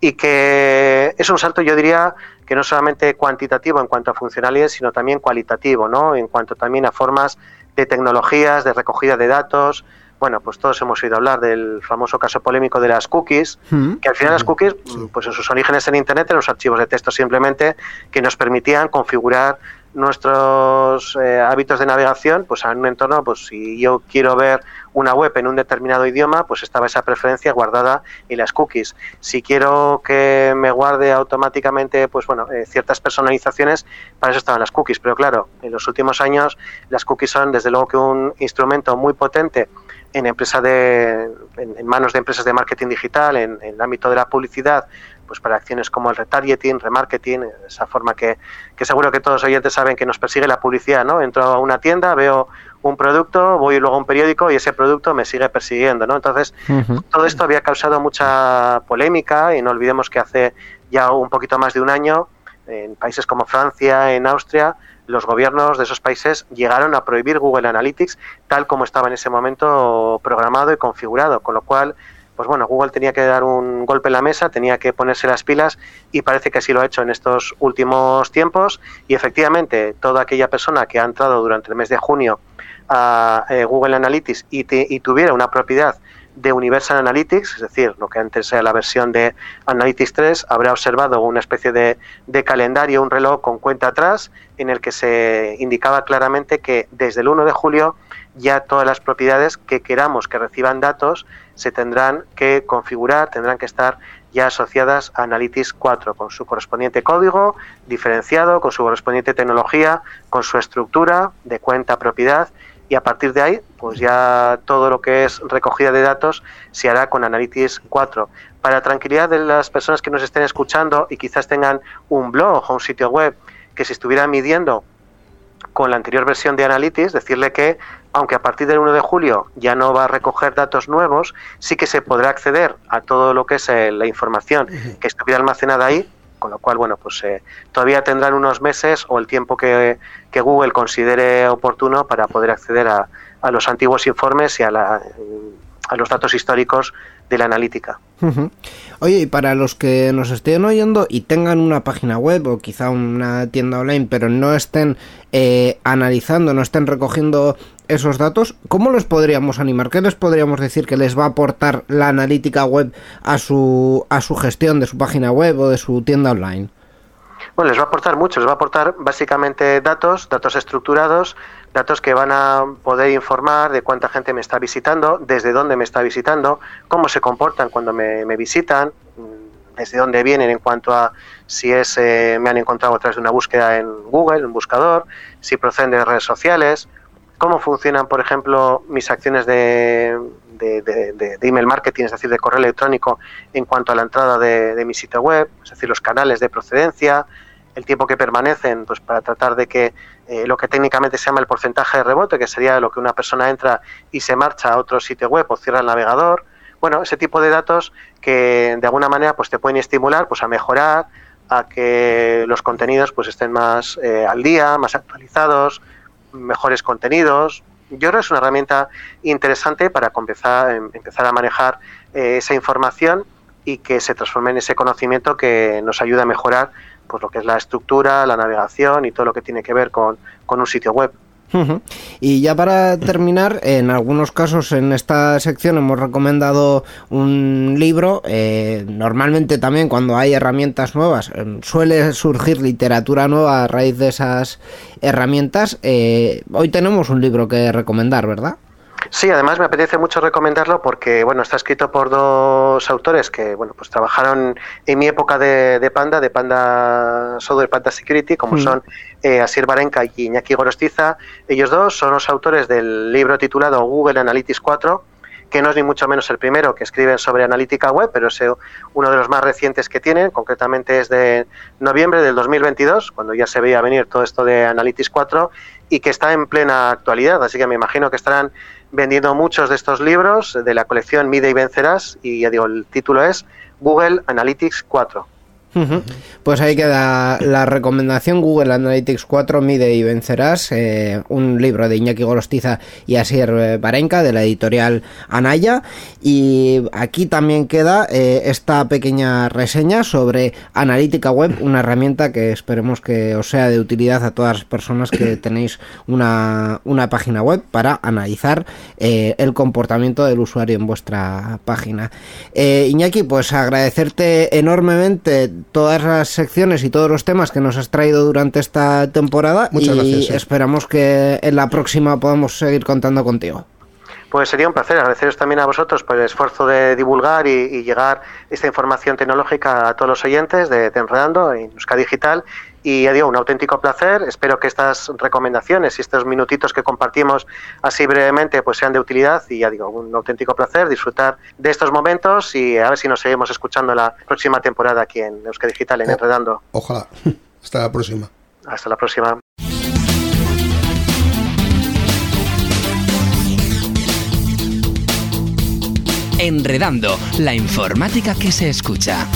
y que es un salto, yo diría, que no solamente cuantitativo en cuanto a funcionalidades, sino también cualitativo, ¿no? En cuanto también a formas de tecnologías, de recogida de datos. Bueno, pues todos hemos oído hablar del famoso caso polémico de las cookies, mm. que al final las cookies, pues en sus orígenes en Internet eran los archivos de texto simplemente que nos permitían configurar nuestros eh, hábitos de navegación, pues en un entorno, pues si yo quiero ver una web en un determinado idioma, pues estaba esa preferencia guardada en las cookies. Si quiero que me guarde automáticamente, pues bueno, eh, ciertas personalizaciones, para eso estaban las cookies. Pero claro, en los últimos años las cookies son desde luego que un instrumento muy potente en empresa de, en, manos de empresas de marketing digital, en, el ámbito de la publicidad, pues para acciones como el retargeting, remarketing, esa forma que, que seguro que todos los oyentes saben que nos persigue la publicidad, ¿no? Entro a una tienda, veo un producto, voy luego a un periódico y ese producto me sigue persiguiendo, ¿no? Entonces, uh -huh. todo esto había causado mucha polémica y no olvidemos que hace ya un poquito más de un año, en países como Francia, en Austria, los gobiernos de esos países llegaron a prohibir Google Analytics tal como estaba en ese momento programado y configurado, con lo cual pues bueno, Google tenía que dar un golpe en la mesa, tenía que ponerse las pilas y parece que así lo ha hecho en estos últimos tiempos y efectivamente toda aquella persona que ha entrado durante el mes de junio a eh, Google Analytics y, tuviera una propiedad de Universal Analytics, es decir, lo que antes era la versión de Analytics 3, habrá observado una especie de, de, calendario, un reloj con cuenta atrás, en el que se indicaba claramente que desde el 1 de julio ya todas las propiedades que queramos que reciban datos se tendrán que configurar, tendrán que estar ya asociadas a Analytics 4, con su correspondiente código diferenciado, con su correspondiente tecnología, con su estructura de cuenta propiedad y a partir de ahí, pues ya todo lo que es recogida de datos se hará con Analytics 4. Para tranquilidad de las personas que nos estén escuchando y quizás tengan un blog o un sitio web que se estuvieran midiendo con la anterior versión de Analytics, decirle que aunque a partir del 1 de julio ya no va a recoger datos nuevos, sí que se podrá acceder a todo lo que es eh, la información que estuviera almacenada ahí, con lo cual, bueno, pues eh, todavía tendrán unos meses o el tiempo que, que, Google considere oportuno para poder acceder a, a los antiguos informes y a, la, a los datos históricos de la analítica.
Uh -huh. Oye, y para los que nos estén oyendo y tengan una página web o quizá una tienda online, pero no estén eh, analizando, no estén recogiendo esos datos, ¿cómo los podríamos animar? ¿Qué les podríamos decir que les va a aportar la analítica web a su, a su gestión de su página web o de su tienda online?
Bueno, les va a aportar mucho, les va a aportar básicamente datos, datos estructurados, datos que van a poder informar de cuánta gente me está visitando, desde dónde me está visitando, cómo se comportan cuando me, visitan, mm, desde dónde vienen en cuanto a si es eh, me han encontrado a través de una búsqueda en Google, un buscador, si proceden de redes sociales, cómo funcionan, por ejemplo, mis acciones de, de, de- email marketing, es decir, de correo electrónico, en cuanto a la entrada de mi sitio web, es decir, los canales de procedencia, el tiempo que permanecen, pues para tratar de que eh, lo que técnicamente se llama el porcentaje de rebote, que sería lo que una persona entra y se marcha a otro sitio web o cierra el navegador. Bueno, ese tipo de datos que de alguna manera pues te pueden estimular pues a mejorar, a que los contenidos pues estén más eh, al día, más actualizados, mejores contenidos. Yo creo que es una herramienta interesante para empezar, em, empezar a manejar eh, esa información y que se transforme en ese conocimiento que nos ayuda a mejorar pues lo que es la estructura, la navegación y todo lo que tiene que ver con, con un sitio web.
Y ya para terminar, en algunos casos en esta sección hemos recomendado un libro. eh, normalmente también cuando hay herramientas nuevas eh, suele surgir literatura nueva a raíz de esas herramientas. Eh, hoy tenemos un libro que recomendar, ¿verdad?
Sí, además me apetece mucho recomendarlo porque bueno está escrito por dos autores que bueno pues trabajaron en mi época de, de Panda, de Panda Software Panda Security, como
Mm.
son eh, Asir Barenka y Iñaki Gorostiza. Ellos dos son los autores del libro titulado Google Analytics 4 que no es ni mucho menos el primero que escriben sobre analítica web, pero es eh, uno de los más recientes que tienen, concretamente es de noviembre del 2022, cuando ya se veía venir todo esto de Analytics 4 y que está en plena actualidad, así que me imagino que estarán vendiendo muchos de estos libros de la colección Mide y Vencerás y ya digo, el título es Google Analytics 4.
Pues ahí queda la recomendación Google Analytics 4 Mide y Vencerás, eh, un libro de Iñaki Gorostiza y Asier eh, Barenka de la editorial Anaya. Y aquí también queda eh, esta pequeña reseña sobre Analítica Web, una herramienta que esperemos que os sea de utilidad a todas las personas que *coughs* tenéis una, una página web para analizar el comportamiento del usuario en vuestra página. Iñaki, pues agradecerte enormemente todas las secciones y todos los temas que nos has traído durante esta temporada
Muchas
y
gracias, sí.
esperamos que en la próxima podamos seguir contando contigo.
Pues sería un placer agradeceros también a vosotros por el esfuerzo de divulgar y, y llegar esta información tecnológica a todos los oyentes de, de Enredando en Euskadi Digital. Y ya digo, un auténtico placer. Espero que estas recomendaciones y estos minutitos que compartimos así brevemente pues sean de utilidad. Y ya digo, un auténtico placer disfrutar de estos momentos y a ver si nos seguimos escuchando la próxima temporada aquí en Euskadi Digital, en. Enredando.
Ojalá. *laughs* Hasta la próxima.
Hasta la próxima.
Enredando, la informática que se escucha.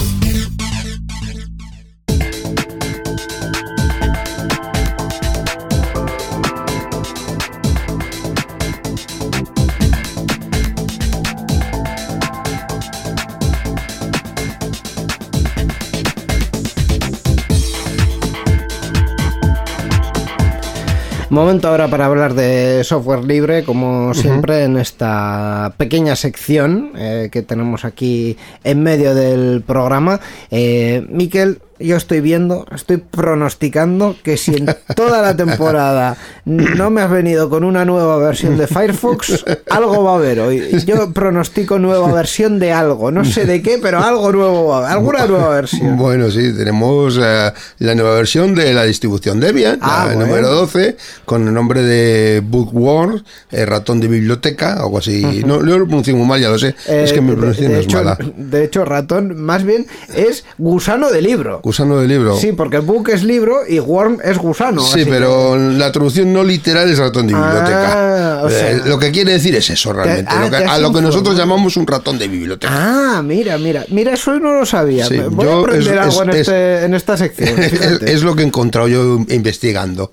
Momento ahora para hablar de software libre, como siempre, en esta pequeña sección eh, que tenemos aquí en medio del programa. Eh, Miquel, yo estoy viendo, estoy pronosticando que si en toda la temporada no me has venido con una nueva versión de Firefox, algo va a haber hoy. Yo pronostico nueva versión de algo, no sé de qué, pero algo nuevo va a haber, alguna nueva versión.
Bueno, sí, tenemos eh, la nueva versión de la distribución Debian,
Ah,
la
bueno.
número 12, con el nombre de Bookworm, eh, ratón de biblioteca, algo así. no, no lo pronuncio muy mal, ya lo sé. es
Eh,
que mi pronunciación es
hecho,
mala.
De hecho, ratón más bien es gusano de libro.
Gusano de libro.
Sí, porque book es libro y worm es gusano.
Sí, pero la traducción no literal es ratón de
Ah,
biblioteca.
o sea-
Eh, lo que quiere decir es eso realmente.
ah,
lo que-
te
a lo que nosotros llamamos un ratón de
que-
biblioteca.
Ah, mira, mira. Mira, eso no lo sabía.
Sí,
Voy
yo
a aprender
es-
algo en,
es-
este- en esta sección. *laughs*
es, es lo que he encontrado yo investigando.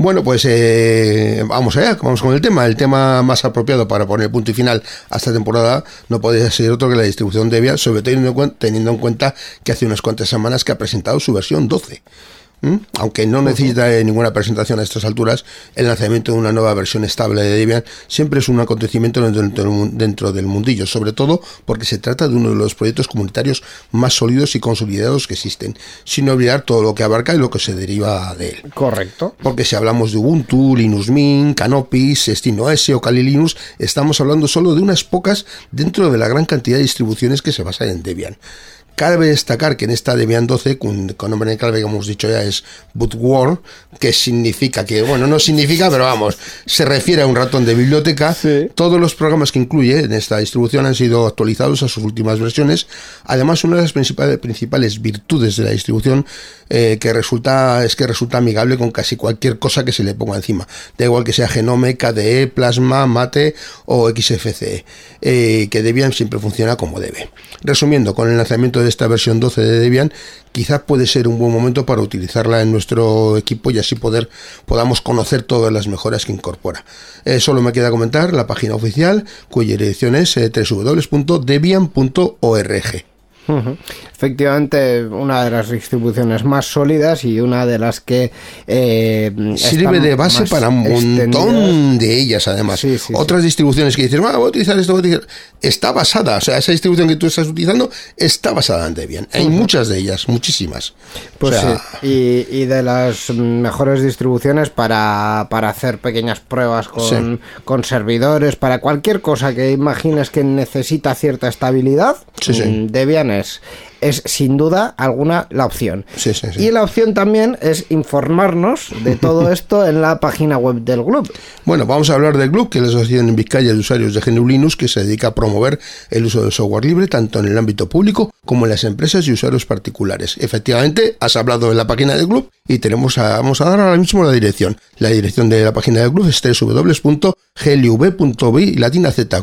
Bueno, pues eh, vamos allá, vamos con el tema. El tema más apropiado para poner punto y final a esta temporada no podría ser otro que la distribución Debian, sobre todo teniendo en cuenta que hace unas cuantas semanas que ha presentado su versión 12. ¿Mm? Aunque no necesita eh, ninguna presentación a estas alturas, el lanzamiento de una nueva versión estable de Debian siempre es un acontecimiento dentro del mundillo, sobre todo porque se trata de uno de los proyectos comunitarios más sólidos y consolidados que existen, sin olvidar todo lo que abarca y lo que se deriva de él.
Correcto.
Porque si hablamos de Ubuntu, Linux Mint, Canopy, SteamOS o Kali Linux, estamos hablando solo de unas pocas dentro de la gran cantidad de distribuciones que se basan en Debian. Cabe destacar que en esta Debian 12, con, con nombre en clave, como hemos dicho ya, es bootword, que significa que, bueno, no significa, pero vamos, se refiere a un ratón de biblioteca.
Sí.
Todos los programas que incluye en esta distribución han sido actualizados a sus últimas versiones. Además, una de las principales, principales virtudes de la distribución eh, que resulta es que resulta amigable con casi cualquier cosa que se le ponga encima. Da igual que sea Genome, KDE, Plasma, Mate o XFCE, eh, que Debian siempre funciona como debe. Resumiendo, con el lanzamiento de esta versión 12 de Debian, quizás puede ser un buen momento para utilizarla en nuestro equipo y así poder podamos conocer todas las mejoras que incorpora. Eh, solo me queda comentar la página oficial, cuya dirección es eh,
Efectivamente, una de las distribuciones más sólidas y una de las que eh,
Sirve de base para un
extendidas.
montón de ellas, además.
Sí, sí,
Otras distribuciones que dicen, "Ah, voy a utilizar esto, voy a utilizar-". está basada, o sea, esa distribución que tú estás utilizando está basada en Debian. Hay muchas de ellas, muchísimas.
Pues
O sea,
sí, y, y de las mejores distribuciones para, para hacer pequeñas pruebas con, con servidores, para cualquier cosa que imagines que necesita cierta estabilidad, mm, Debian es, es sin duda alguna la opción.
Sí, sí, sí.
Y la opción también es informarnos de todo *laughs* esto en la página web del club.
Bueno, vamos a hablar del Club, que es la Asociación en Vizcaya de Usuarios de GNU Linux, que se dedica a promover el uso del software libre tanto en el ámbito público como en las empresas y usuarios particulares. Efectivamente, has hablado de la página del club y tenemos a- vamos a dar ahora mismo la dirección. La dirección de la página del club es www.glv.biz latina z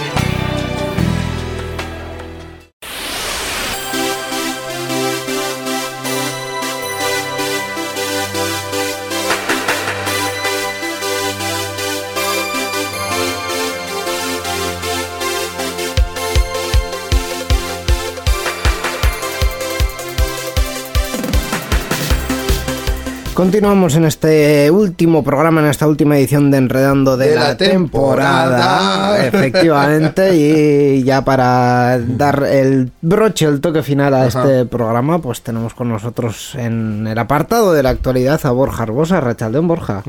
Continuamos en este último programa, en esta última edición de Enredando de,
De
la,
la
temporada.
temporada. *laughs*
Efectivamente, y ya para dar el broche, el toque final a este programa, pues tenemos con nosotros en el apartado de la actualidad a Borja Arbosa, Rachaldeón Borja.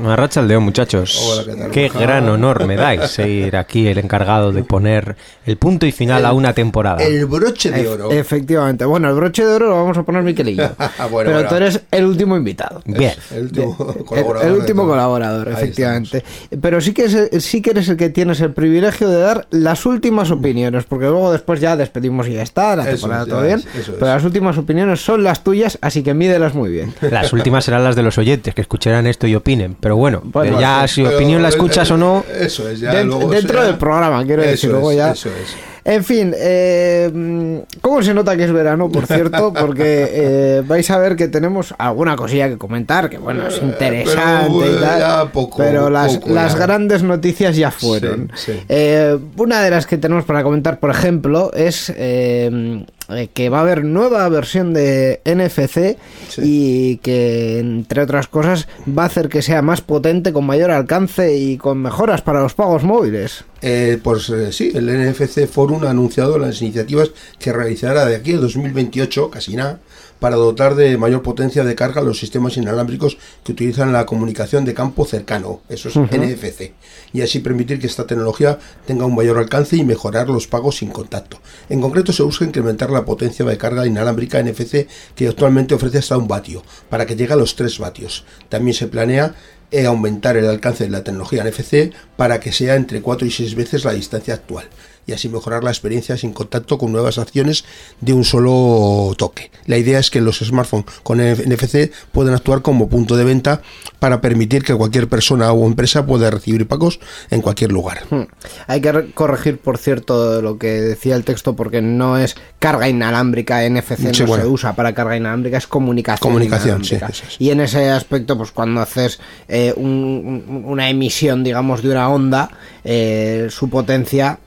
León, muchachos.
Hola, ¿qué tal,
Qué gran honor me dais ser aquí el encargado de poner el punto y final a una temporada.
El broche de oro.
Ef- efectivamente. Bueno, el broche de oro lo vamos a poner Miquelillo. *laughs*
Bueno,
pero
bueno.
tú eres el último invitado.
Bien.
El último *laughs* colaborador.
el, último colaborador, efectivamente. Pero sí que, es, sí que eres el que tienes el privilegio de dar las últimas opiniones, porque luego después ya despedimos y ya está, la temporada todo bien.
es, eso es.
Pero las últimas opiniones son las tuyas, así que mídelas muy bien.
Las últimas serán las de los oyentes que escucharán esto y opinen. Pero bueno,
Bueno,
eh, ya
Bueno,
si opinión la escuchas
eh,
o no.
Eso es, ya
Den-
luego
dentro del programa, quiero
Eso
decir,
es,
luego ya.
Eso es.
En fin, eh, ¿cómo se nota que es verano, por cierto? Porque eh, vais a ver que tenemos alguna cosilla que comentar, que bueno, es interesante
pero,
y tal.
poco,
pero las,
poco
las
ya.
grandes noticias ya fueron.
Sí, sí.
Eh, una de las que tenemos para comentar, por ejemplo, es eh, que va a haber nueva versión de NFC y que, entre otras cosas, va a hacer que sea más potente, con mayor alcance y con mejoras para los pagos móviles.
Eh, pues eh, sí, el NFC Forum ha anunciado las iniciativas que realizará de aquí a 2028, casi nada, para dotar de mayor potencia de carga los sistemas inalámbricos que utilizan la comunicación de campo cercano, eso es NFC, y así permitir que esta tecnología tenga un mayor alcance y mejorar los pagos sin contacto. En concreto se busca incrementar la potencia de carga inalámbrica NFC que actualmente ofrece hasta un vatio, para que llegue a los 3 vatios. También se planea e aumentar el alcance de la tecnología NFC para que sea entre 4 y 6 veces la distancia actual y así mejorar la experiencia sin contacto con nuevas acciones de un solo toque. La idea es que los smartphones con NFC pueden actuar como punto de venta para permitir que cualquier persona o empresa pueda recibir pagos en cualquier lugar.
Hmm. Hay que re- corregir, por cierto, lo que decía el texto, porque no es carga inalámbrica, NFC
Sí,
no
bueno.
se usa para carga inalámbrica, es comunicación.
Comunicación, sí, es.
Y en ese aspecto, pues cuando haces eh, un- un- una emisión, digamos, de una onda, eh, su potencia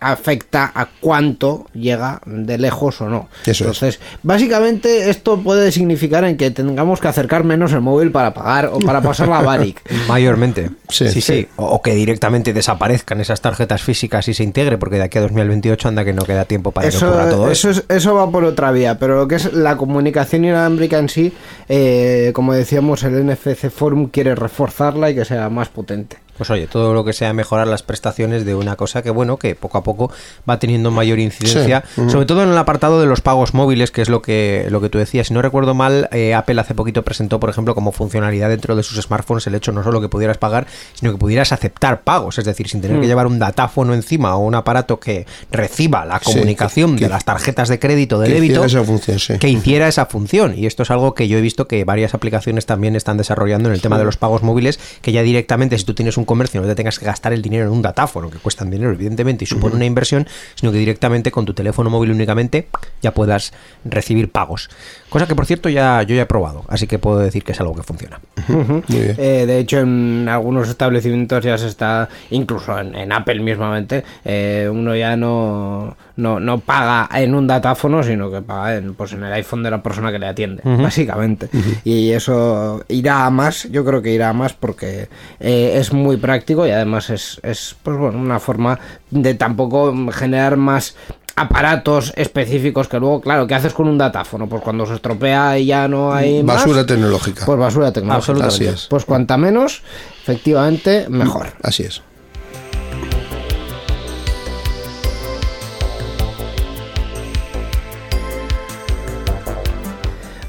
afecta a cuánto llega de lejos o no.
Eso es.
Entonces, básicamente esto puede significar en que tengamos que acercar menos el móvil para pagar o para pasar la BARIC. *laughs*
Mayormente.
Sí.
Sí, sí. O, o que directamente desaparezcan esas tarjetas físicas y se integre, porque de aquí a 2028 anda que no queda tiempo para que ocurra todo
eso,
eso.
es- eso va por otra vía, pero lo que es la comunicación inalámbrica en sí, eh, como decíamos, el NFC Forum quiere reforzarla y que sea más potente.
Pues oye, todo lo que sea mejorar las prestaciones de una cosa que, bueno, que poco a poco va teniendo mayor incidencia,
Sí.
Sobre todo en el apartado de los pagos móviles, que es lo que, lo que tú decías. Si no recuerdo mal, eh, Apple hace poquito presentó, por ejemplo, como funcionalidad dentro de sus smartphones el hecho no solo que pudieras pagar, sino que pudieras aceptar pagos, es decir, sin tener que llevar un datáfono encima o un aparato que reciba la
Sí,
comunicación
que-
de las tarjetas de crédito, de
que
débito,
hiciera esa función, sí.
que hiciera esa función. Y esto es algo que yo he visto que varias aplicaciones también están desarrollando en el tema de los pagos móviles, que ya directamente si tú tienes un comercio no te tengas que gastar el dinero en un datáfono, que cuestan dinero evidentemente y supone una inversión, sino que directamente con tu teléfono móvil únicamente ya puedas recibir pagos. Cosa que por cierto ya yo ya he probado, así que puedo decir que es algo que funciona.
Muy bien.
Eh, de hecho, en algunos establecimientos ya se está, incluso en, en Apple mismamente, eh, uno ya no, no, no paga en un datáfono, sino que paga en, pues en el iPhone de la persona que le atiende, básicamente. Y eso irá a más, yo creo que irá a más porque eh, es muy práctico y además es, es pues bueno, una forma de tampoco generar más aparatos específicos que luego, claro, ¿qué haces con un datáfono? Pues cuando se estropea y ya no hay más,
Basura tecnológica.
pues basura tecnológica.
Absolutamente. Así es.
Pues cuanta menos, efectivamente, mejor.
Así es.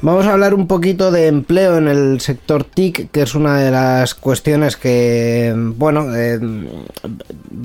Vamos a hablar un poquito de empleo en el sector TIC, que es una de las cuestiones que, bueno, eh,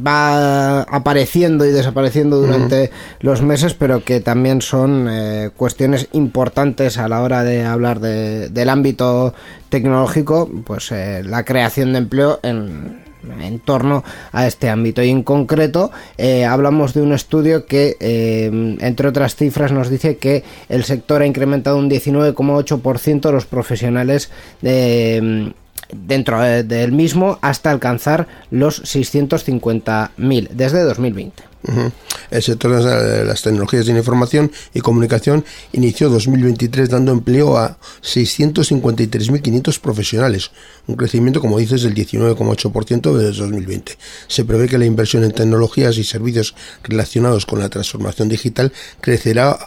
va apareciendo y desapareciendo durante los meses, pero que también son eh, cuestiones importantes a la hora de hablar de- del ámbito tecnológico, pues eh, la creación de empleo en en torno a este ámbito. Y en concreto eh, hablamos de un estudio que eh, entre otras cifras nos dice que el sector ha incrementado un 19,8% los profesionales de dentro eh, del mismo hasta alcanzar los 650.000 desde 2020.
Ujú. El sector de las tecnologías de información y comunicación inició 2023 dando empleo a 653.500 profesionales, un crecimiento, como dices, del 19,8% desde 2020. Se prevé que la inversión en tecnologías y servicios relacionados con la transformación digital crecerá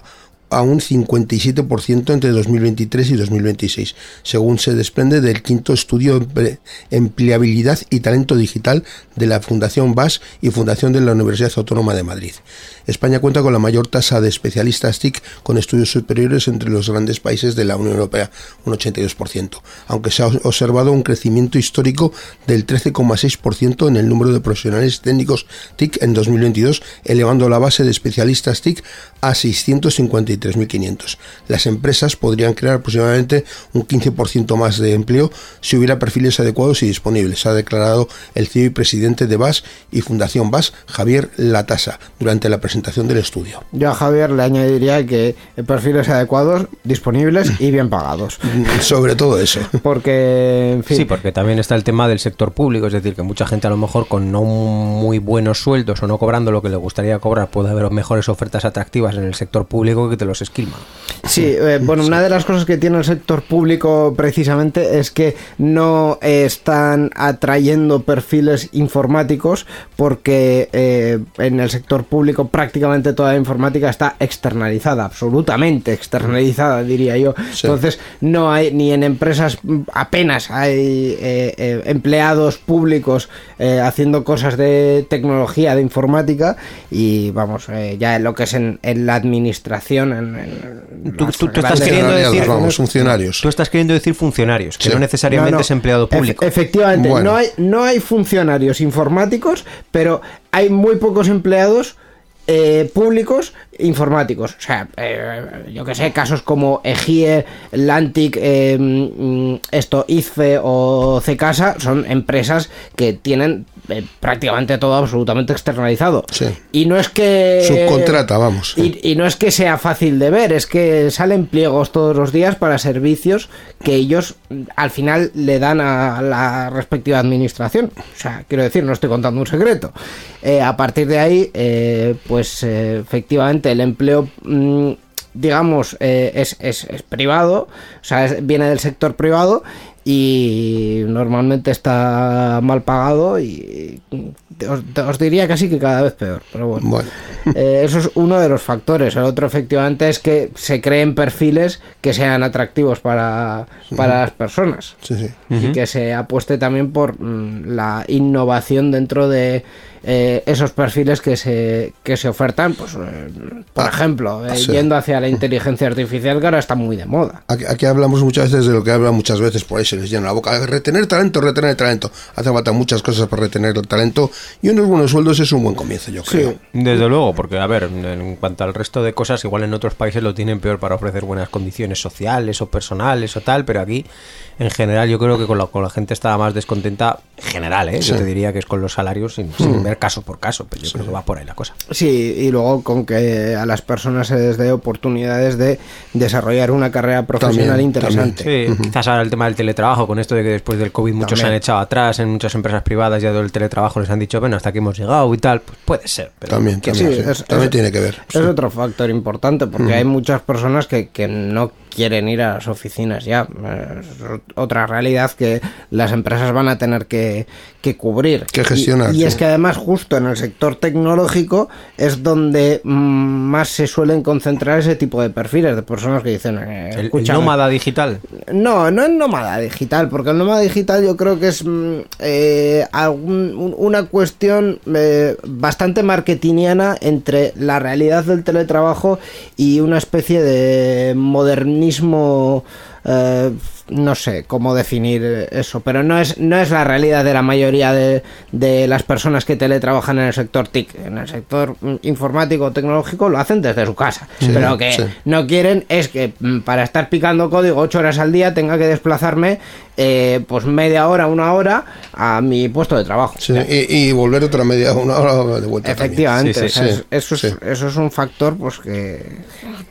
a un 57% entre 2023 y 2026, según se desprende del quinto estudio Emple- Empleabilidad y Talento Digital de la Fundación BAS y Fundación de la Universidad Autónoma de Madrid. España cuenta con la mayor tasa de especialistas TIC con estudios superiores entre los grandes países de la Unión Europea, un 82%, aunque se ha observado un crecimiento histórico del 13,6% en el número de profesionales técnicos TIC en 2022, elevando la base de especialistas TIC a 653.500. Las empresas podrían crear aproximadamente un 15% más de empleo si hubiera perfiles adecuados y disponibles, ha declarado el CEO y presidente de BAS y Fundación BAS, Javier Latasa, durante la presentación del estudio.
Yo a Javier le añadiría que perfiles adecuados, disponibles y bien pagados.
Sobre todo eso.
Porque, en fin,
Sí, porque también está el tema del sector público, es decir, que mucha gente a lo mejor con no muy buenos sueldos o no cobrando lo que le gustaría cobrar puede haber mejores ofertas atractivas en el sector público que te los esquilman.
Sí, eh, bueno, una de las cosas que tiene el sector público precisamente es que no están atrayendo perfiles informáticos porque eh, en el sector público prácticamente toda la informática está externalizada, absolutamente externalizada, diría yo.
Sí.
Entonces, no hay ni en empresas apenas hay eh, empleados públicos haciendo cosas de tecnología, de informática y vamos, ya en lo que es en, en la administración,
Tú-
las
tú- tú estás queriendo decir-
vamos, funcionarios.
Tú estás queriendo decir funcionarios, que
Sí.
no necesariamente
No, no.
es empleado público.
Efe- efectivamente,
Bueno.
no, hay, no hay funcionarios informáticos, pero hay muy pocos empleados eh, públicos informáticos. O sea, eh, yo que sé, casos como Egie, Lantic, eh, mm, esto, IFE o Cecasa son empresas que tienen eh, prácticamente todo absolutamente externalizado.
Sí.
Y no es que...
Subcontrata, vamos.
Y, y no es que sea fácil de ver, es que salen pliegos todos los días para servicios que ellos mm, al final le dan a la respectiva administración. O sea, quiero decir, no estoy contando un secreto. A partir de ahí, pues eh, el empleo... mm, digamos, eh, es, es- es privado, o sea, es- viene del sector privado y normalmente está mal pagado y os, os diría casi que cada vez peor, pero bueno.
Bueno. *laughs*
Eh, eso es uno de los factores. El otro, efectivamente, es que se creen perfiles que sean atractivos para, para las personas.
Sí, sí.
Y que se apueste también por mm, la innovación dentro de eh, esos perfiles que se, que se ofertan. Pues, eh, por
Ah,
ejemplo, eh,
sí.
yendo hacia la inteligencia artificial, que ahora está muy de moda.
Aquí, aquí hablamos muchas veces de lo que hablan muchas veces, por ahí se les llena la boca. Retener talento, retener talento. Hace falta muchas cosas para retener el talento y unos buenos sueldos es un buen comienzo, yo creo.
Desde luego, porque a ver, en cuanto al resto de cosas, igual en otros países lo tienen peor para ofrecer buenas condiciones sociales o personales o tal, pero aquí en general yo creo que con la, con la gente estaba más descontenta, en general, ¿eh?
Sí.
yo te diría que es con los salarios sin, sin caso por caso, pero yo creo que va por ahí la cosa.
Sí, y luego con que a las personas se les dé oportunidades de desarrollar una carrera profesional
También,
interesante.
Sí, quizás ahora el tema del teletrabajo, con esto de que después del COVID muchos se han echado atrás, en muchas empresas privadas ya del teletrabajo les han dicho, bueno, hasta aquí hemos llegado y tal, pues puede ser. Pero
También, también,
Sí,
sí.
es-
también
es-
tiene que ver.
Es otro factor importante porque hay muchas personas que, que no quieren ir a las oficinas ya. Es otra realidad que las empresas van a tener que, que cubrir.
Que gestionar,
Y, y es que además justo en el sector tecnológico es donde más se suelen concentrar ese tipo de perfiles de personas que dicen... eh,
El, el
"Escúchame,
nómada digital.
no, no es nómada digital, porque el nómada digital yo creo que es mm, eh, algún- una cuestión eh, bastante marketingiana entre la realidad del teletrabajo y una especie de modernismo. eh, no sé cómo definir eso, pero no es, no es la realidad de la mayoría de, de las personas que teletrabajan en el sector TIC. En el sector mm, informático tecnológico lo hacen desde su casa,
Sí,
pero que
sí.
no quieren es que mm, para estar picando código ocho horas al día tenga que desplazarme eh, pues media hora, una hora a mi puesto de trabajo.
Sí, y, y volver otra media, una hora de vuelta.
Efectivamente,
Sí, sí,
o sea,
sí,
es- eso, es,
sí.
eso es un factor pues que,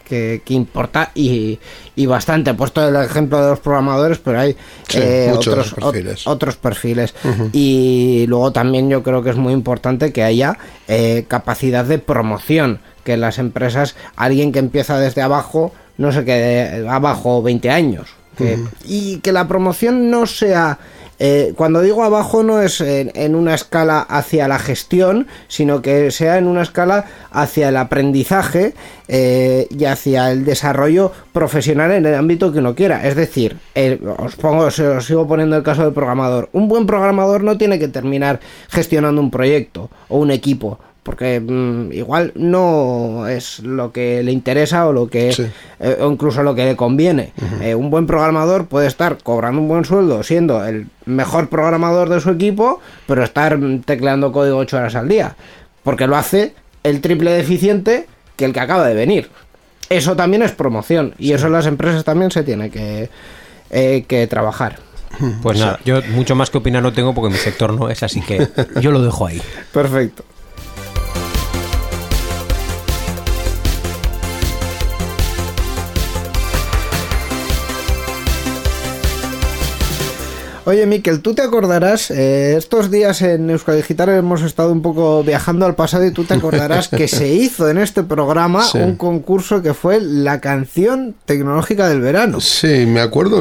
que, que importa y, y bastante. He puesto el ejemplo de los programadores, pero hay
Sí,
eh, otros,
perfiles.
ot- otros perfiles. Y luego también yo creo que es muy importante que haya eh, capacidad de promoción, que las empresas alguien que empieza desde abajo no se quede abajo 20 años. que- Y que la promoción no sea... eh, cuando digo abajo no es en, una escala hacia la gestión, sino que sea en una escala hacia el aprendizaje eh, y hacia el desarrollo profesional en el ámbito que uno quiera. Es decir, eh, os pongo, os sigo poniendo el caso del programador. Un buen programador no tiene que terminar gestionando un proyecto o un equipo. Porque mm, igual no es lo que le interesa o lo que
Sí.
eh, o incluso lo que le conviene. Eh, un buen programador puede estar cobrando un buen sueldo siendo el mejor programador de su equipo, pero estar tecleando código 8 horas al día. Porque lo hace el triple de eficiente que el que acaba de venir. Eso también es promoción y eso en las empresas también se tiene que, eh, que trabajar.
Pues nada, yo mucho más que opinar no tengo porque mi sector no es, así que yo lo dejo ahí. *laughs*
Perfecto. Oye, Miquel, tú te acordarás, eh, estos días en Euskadi Digital hemos estado un poco viajando al pasado y tú te acordarás que se *laughs* hizo en este programa
Sí.
un concurso que fue la canción tecnológica del verano.
Sí, me acuerdo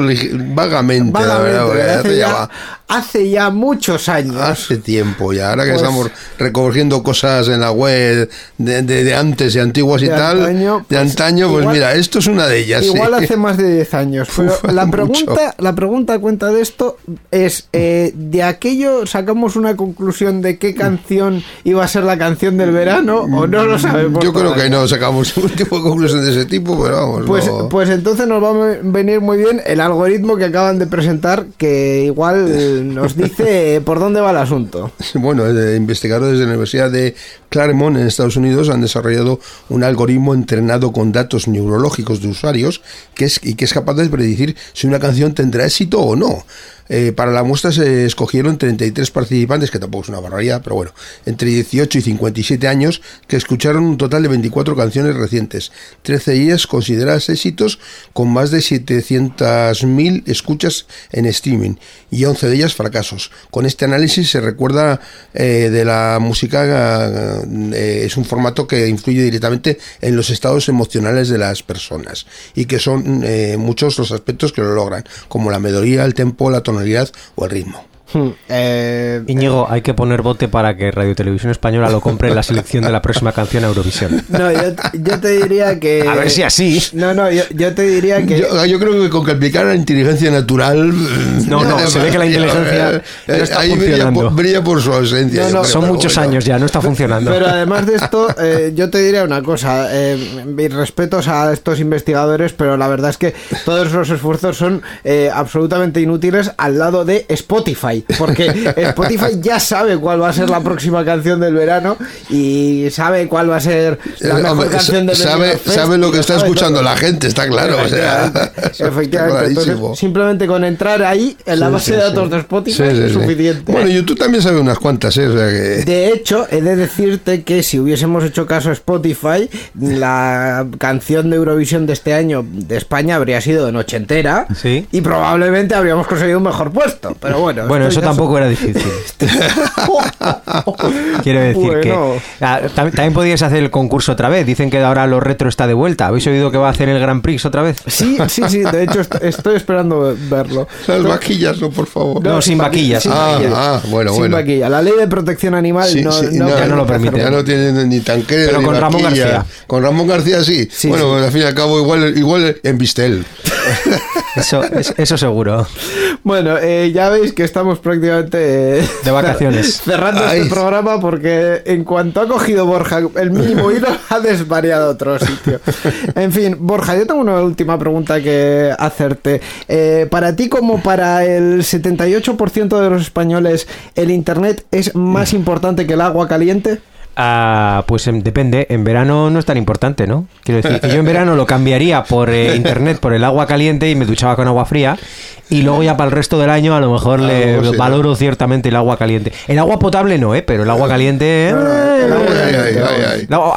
vagamente, la verdad, porque
hace,
ya
ya,
va-
hace ya muchos años.
Hace tiempo ya, ahora que
Pues-
estamos recogiendo cosas en la web de, de- de antes y antiguas y
De
tal,
antaño,
de
pues,
antaño, pues
igual-
mira, esto es una de ellas.
Igual
sí.
hace más de 10 años. *laughs* Pero
Uf,
la pregunta,
mucho.
la pregunta cuenta de esto es, eh, de aquello sacamos una conclusión de qué canción iba a ser la canción del verano o no lo sabemos.
Yo creo que no sacamos un tipo de conclusión de ese tipo, pero vamos.
Pues,
no.
pues entonces nos va a venir muy bien el algoritmo que acaban de presentar, que igual nos *laughs* dice por dónde va el asunto.
Bueno, eh, investigadores de la Universidad de Claremont en Estados Unidos han desarrollado un algoritmo entrenado con datos neurológicos de usuarios que es, y que es capaz de predecir si una canción tendrá éxito o no. Eh, para la muestra se escogieron 33 participantes, que tampoco es una barbaridad, pero bueno, entre 18 y 57 años, que escucharon un total de 24 canciones recientes, 13 de ellas consideradas éxitos con más de 700.000 escuchas en streaming y 11 de ellas fracasos. Con este análisis se recuerda eh, de la música, eh, es un formato que influye directamente en los estados emocionales de las personas y que son eh, muchos los aspectos que lo logran, como la melodía, el tempo, la tonalidad o el ritmo.
Hmm, eh,
Íñigo, hay que poner bote para que Radio Televisión Española lo compre en la selección de la próxima canción a Eurovisión.
no, yo, yo te diría que...
A ver si así.
No, no, yo, yo te diría que...
Yo, yo creo que con que aplicara la inteligencia natural.
No, no, se ve que la inteligencia no está
ahí brilla
funcionando.
por, brilla por su ausencia.
No,
yo
no,
creo,
Son muchos
bueno.
años ya, no está funcionando.
Pero además de esto, eh, yo te diría una cosa, eh, mis respetos a estos investigadores, pero la verdad es que todos esos esfuerzos son eh, absolutamente inútiles al lado de Spotify, porque Spotify ya sabe cuál va a ser la próxima canción del verano y sabe cuál va a ser la
Eh,
mejor
hombre,
canción del
sabe,
Fest
sabe lo que está
sabe
escuchando
todo.
la gente, está claro. O sea,
Efectivamente. *laughs* Entonces, simplemente con entrar ahí en la
Sí,
base
sí,
de
sí.
datos de Spotify
Sí, sí,
es
sí.
suficiente.
Bueno, YouTube también sabe unas cuantas, ¿eh? O sea que...
De hecho, he de decirte que si hubiésemos hecho caso a Spotify, la canción de Eurovisión de este año de España habría sido de noche entera
Sí.
y probablemente habríamos conseguido un mejor puesto. Pero bueno,
Bueno, eso tampoco era difícil. *laughs* Quiero decir
Bueno.
que ah, tam- también podíais hacer el concurso otra vez. Dicen que ahora lo retro está de vuelta. ¿Habéis oído que va a hacer el Grand Prix otra vez?
Sí, sí, sí. De hecho, est- estoy esperando verlo.
Las vaquillas, no, por favor.
No, sin vaquillas.
sin
Ah,
vaquillas.
ah, bueno,
Sin
bueno.
vaquilla. La ley de protección animal
Sí,
no,
sí,
no,
ya no lo
permite.
Ya no tienen ni tanquero
Pero
ni
con Ramón. García.
Con Ramón García sí.
Sí,
bueno,
sí.
pues, al fin y al cabo igual, igual en Vistel.
Eso, es- eso seguro.
Bueno, eh, ya veis que estamos prácticamente eh,
De vacaciones. *laughs*
cerrando
Ay.
este programa porque en cuanto ha cogido Borja el mínimo *laughs* hilo ha desvariado otro sitio. En fin, Borja, yo tengo una última pregunta que hacerte. Eh, para ti como para el 78% de los españoles, ¿el Internet es más importante que el agua caliente?
Ah, pues em, depende. En verano no es tan importante, ¿no? Quiero decir que yo en verano lo cambiaría por eh, internet, por el agua caliente y me duchaba con agua fría. Y luego ya para el resto del año a lo mejor le
sí,
valoro ciertamente el agua caliente. El agua potable no, ¿eh? Pero el agua caliente...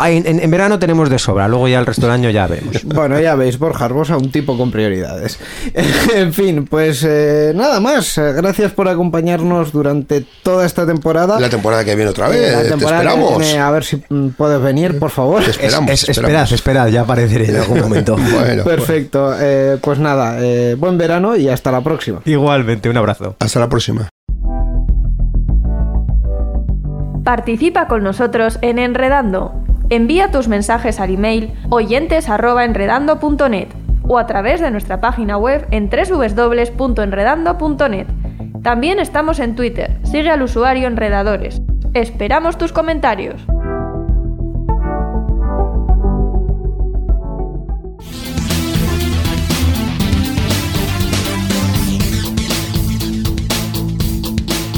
En, verano tenemos de sobra, luego ya el resto del año ya vemos.
Bueno, ya veis, Borja Arbosa, un tipo con prioridades. *laughs* en fin, pues eh, nada más. Gracias por acompañarnos durante toda esta temporada.
La temporada que viene otra
Eh,
vez.
la
Te
temporada que
esperamos.
Viene, a ver si mm, puedes venir, por favor.
Te esperamos.
Es-
te
es-
esperamos.
esperad, esperad, ya apareceré en algún momento. *laughs*
Bueno,
Perfecto. Eh, pues nada, eh, buen verano y hasta la próxima.
Igualmente, un abrazo.
hasta la próxima.
Participa con nosotros en Enredando. Envía tus mensajes al email oyentes@enredando.net o a través de nuestra página web en www.enredando.net. También estamos en Twitter. Sigue al usuario Enredadores. Esperamos tus comentarios.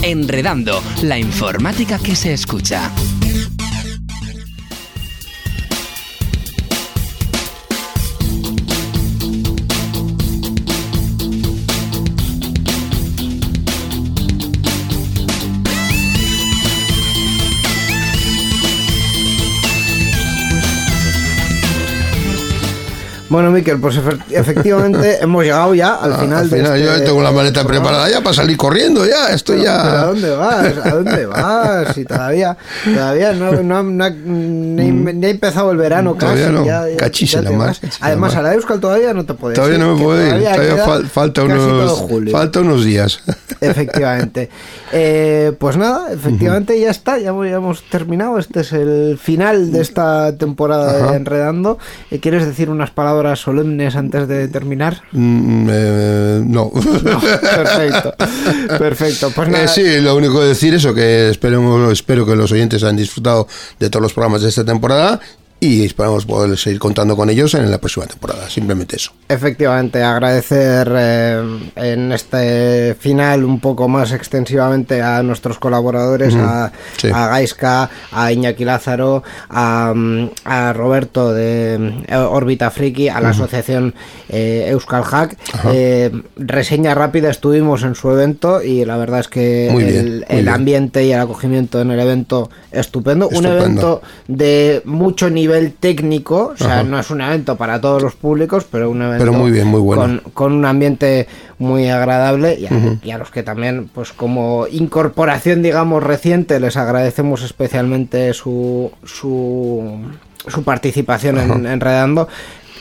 Enredando, la informática que se escucha.
Bueno, Miquel, pues efe- *laughs* efectivamente hemos llegado ya al
Ah,
final,
al
de
final
este
yo tengo la maleta
programa.
preparada ya para salir corriendo ya. Estoy
Pero, pero ¿A
ya.
dónde vas? ¿A dónde *laughs* vas? Si todavía, todavía no, no, no ha, ni, ni ha empezado el verano casi.
Todavía no.
ya- ya- ya
la
Además, a la Euskal todavía no te puedes
Todavía
ir,
no me puedo ir.
todavía
Todavía
queda
fal- falta,
casi
unos,
julio.
falta unos días. *laughs*
Efectivamente. Eh, pues nada, efectivamente ya está, ya hemos, ya hemos terminado. Este es el final de esta temporada de. Enredando. Eh, ¿Quieres decir unas palabras palabras solemnes antes de terminar?
Mm, eh, no. *laughs*
Perfecto. Perfecto. Pues nada.
Eh, sí, lo único que decir eso, que esperemos, espero que los oyentes hayan disfrutado de todos los programas de esta temporada y esperamos poder seguir contando con ellos en la próxima temporada. Simplemente eso.
Efectivamente, agradecer eh, en este final un poco más extensivamente a nuestros colaboradores, a,
sí.
a Gaiska, a Iñaki Lázaro, a, a Roberto de eh, Órbita Friki, a la asociación eh, Euskal Hack. Eh, reseña rápida, estuvimos en su evento y la verdad es que
Muy
el, ambiente y el acogimiento en el evento estupendo. Un evento de mucho nivel técnico, o sea,
Ajá.
no es un evento para todos los públicos, pero un evento
Pero muy bien, muy bueno.
con, con un ambiente muy agradable y a,
Ujú.
y a los que también, pues como incorporación, digamos, reciente, les agradecemos especialmente su, su, su participación en
Ajá.
Enredando,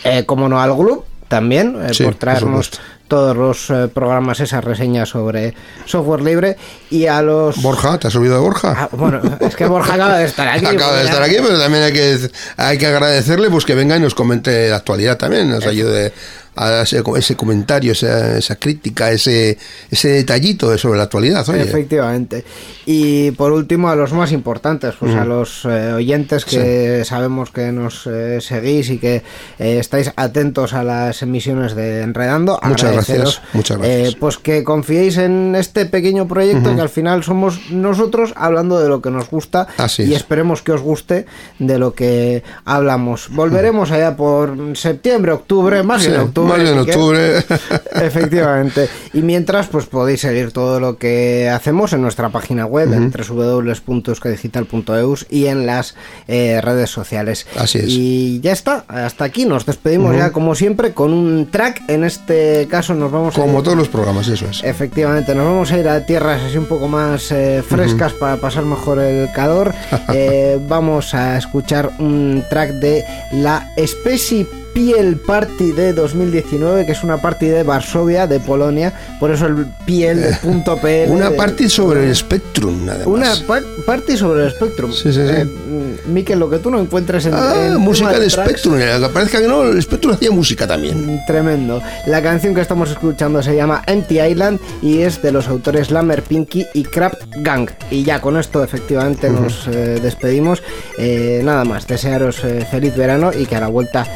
eh, como no al grupo también, eh,
Sí,
por traernos todos los eh, programas, esas reseñas sobre software libre y a los...
Borja, ¿te has olvidado de Borja?
Ah, bueno, es que Borja acaba de estar aquí. *laughs*
Acaba de
pues
estar aquí, pero también hay que, hay que agradecerle pues que venga y nos comente la actualidad también, nos ayude a ese, ese comentario, esa, esa crítica, ese, ese detallito sobre la actualidad. Oye.
Efectivamente. Y por último, a los más importantes, pues a los eh, oyentes que sabemos que nos eh, seguís y que eh, estáis atentos a las emisiones de Enredando.
Muchas gracias, muchas gracias.
pues que confiéis en este pequeño proyecto
Ujú.
que al final somos nosotros hablando de lo que nos gusta
Así
y
es.
esperemos que os guste de lo que hablamos. Volveremos allá por septiembre, octubre, más
Sí,
en octubre.
Más en octubre. *laughs*
Efectivamente. Y mientras, pues podéis seguir todo lo que hacemos en nuestra página web, en www.euskadigital.eus y en las eh, redes sociales.
Así es.
Y ya está, hasta aquí. Nos despedimos ya, como siempre, con un track. En este caso, nos vamos a
Como
ir-
todos los programas, eso es.
Efectivamente, nos vamos a ir a tierras así un poco más eh, frescas para pasar mejor el calor. *laughs* Eh, vamos a escuchar un track de la Speci Piel Party de 2019, que es una party de Varsovia, de Polonia, por eso el piel de punto PL.
Una
de-
party sobre el Spectrum, además.
Una pa- party sobre el Spectrum.
Sí, sí, sí.
Eh, Miquel, lo que tú no encuentres en,
Ah,
en
música de Spectrum. eh, Que parezca que no, el Spectrum hacía música también.
Tremendo. La canción que estamos escuchando se llama Empty Island y es de los autores Lammer Pinky y Crap Gang. Y ya con esto efectivamente nos eh, despedimos. Eh, nada más, desearos eh, feliz verano y que a la vuelta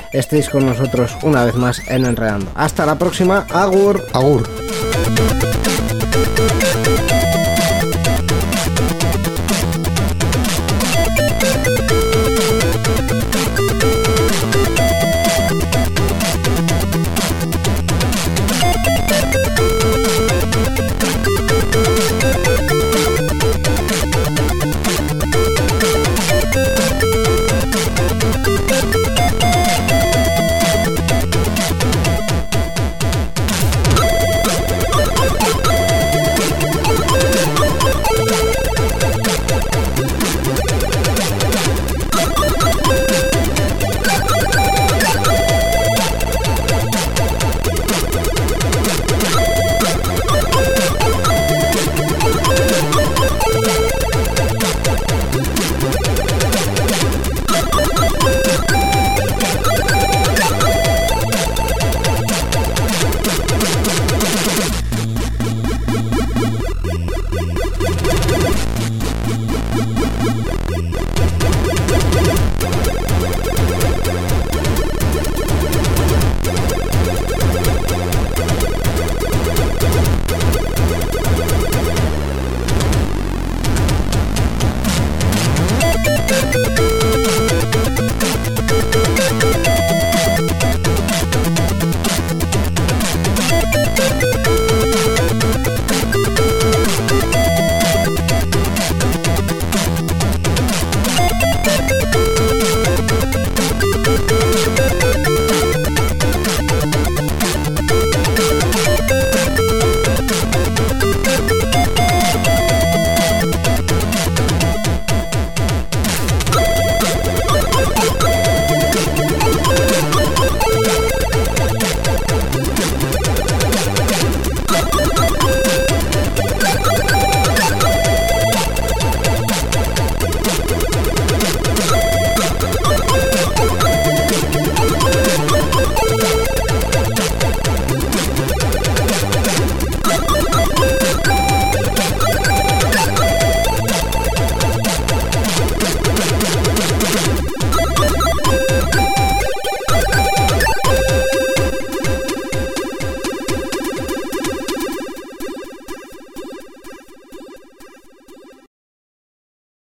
con nosotros una vez más en Enredando. Hasta la próxima. Agur.
Agur.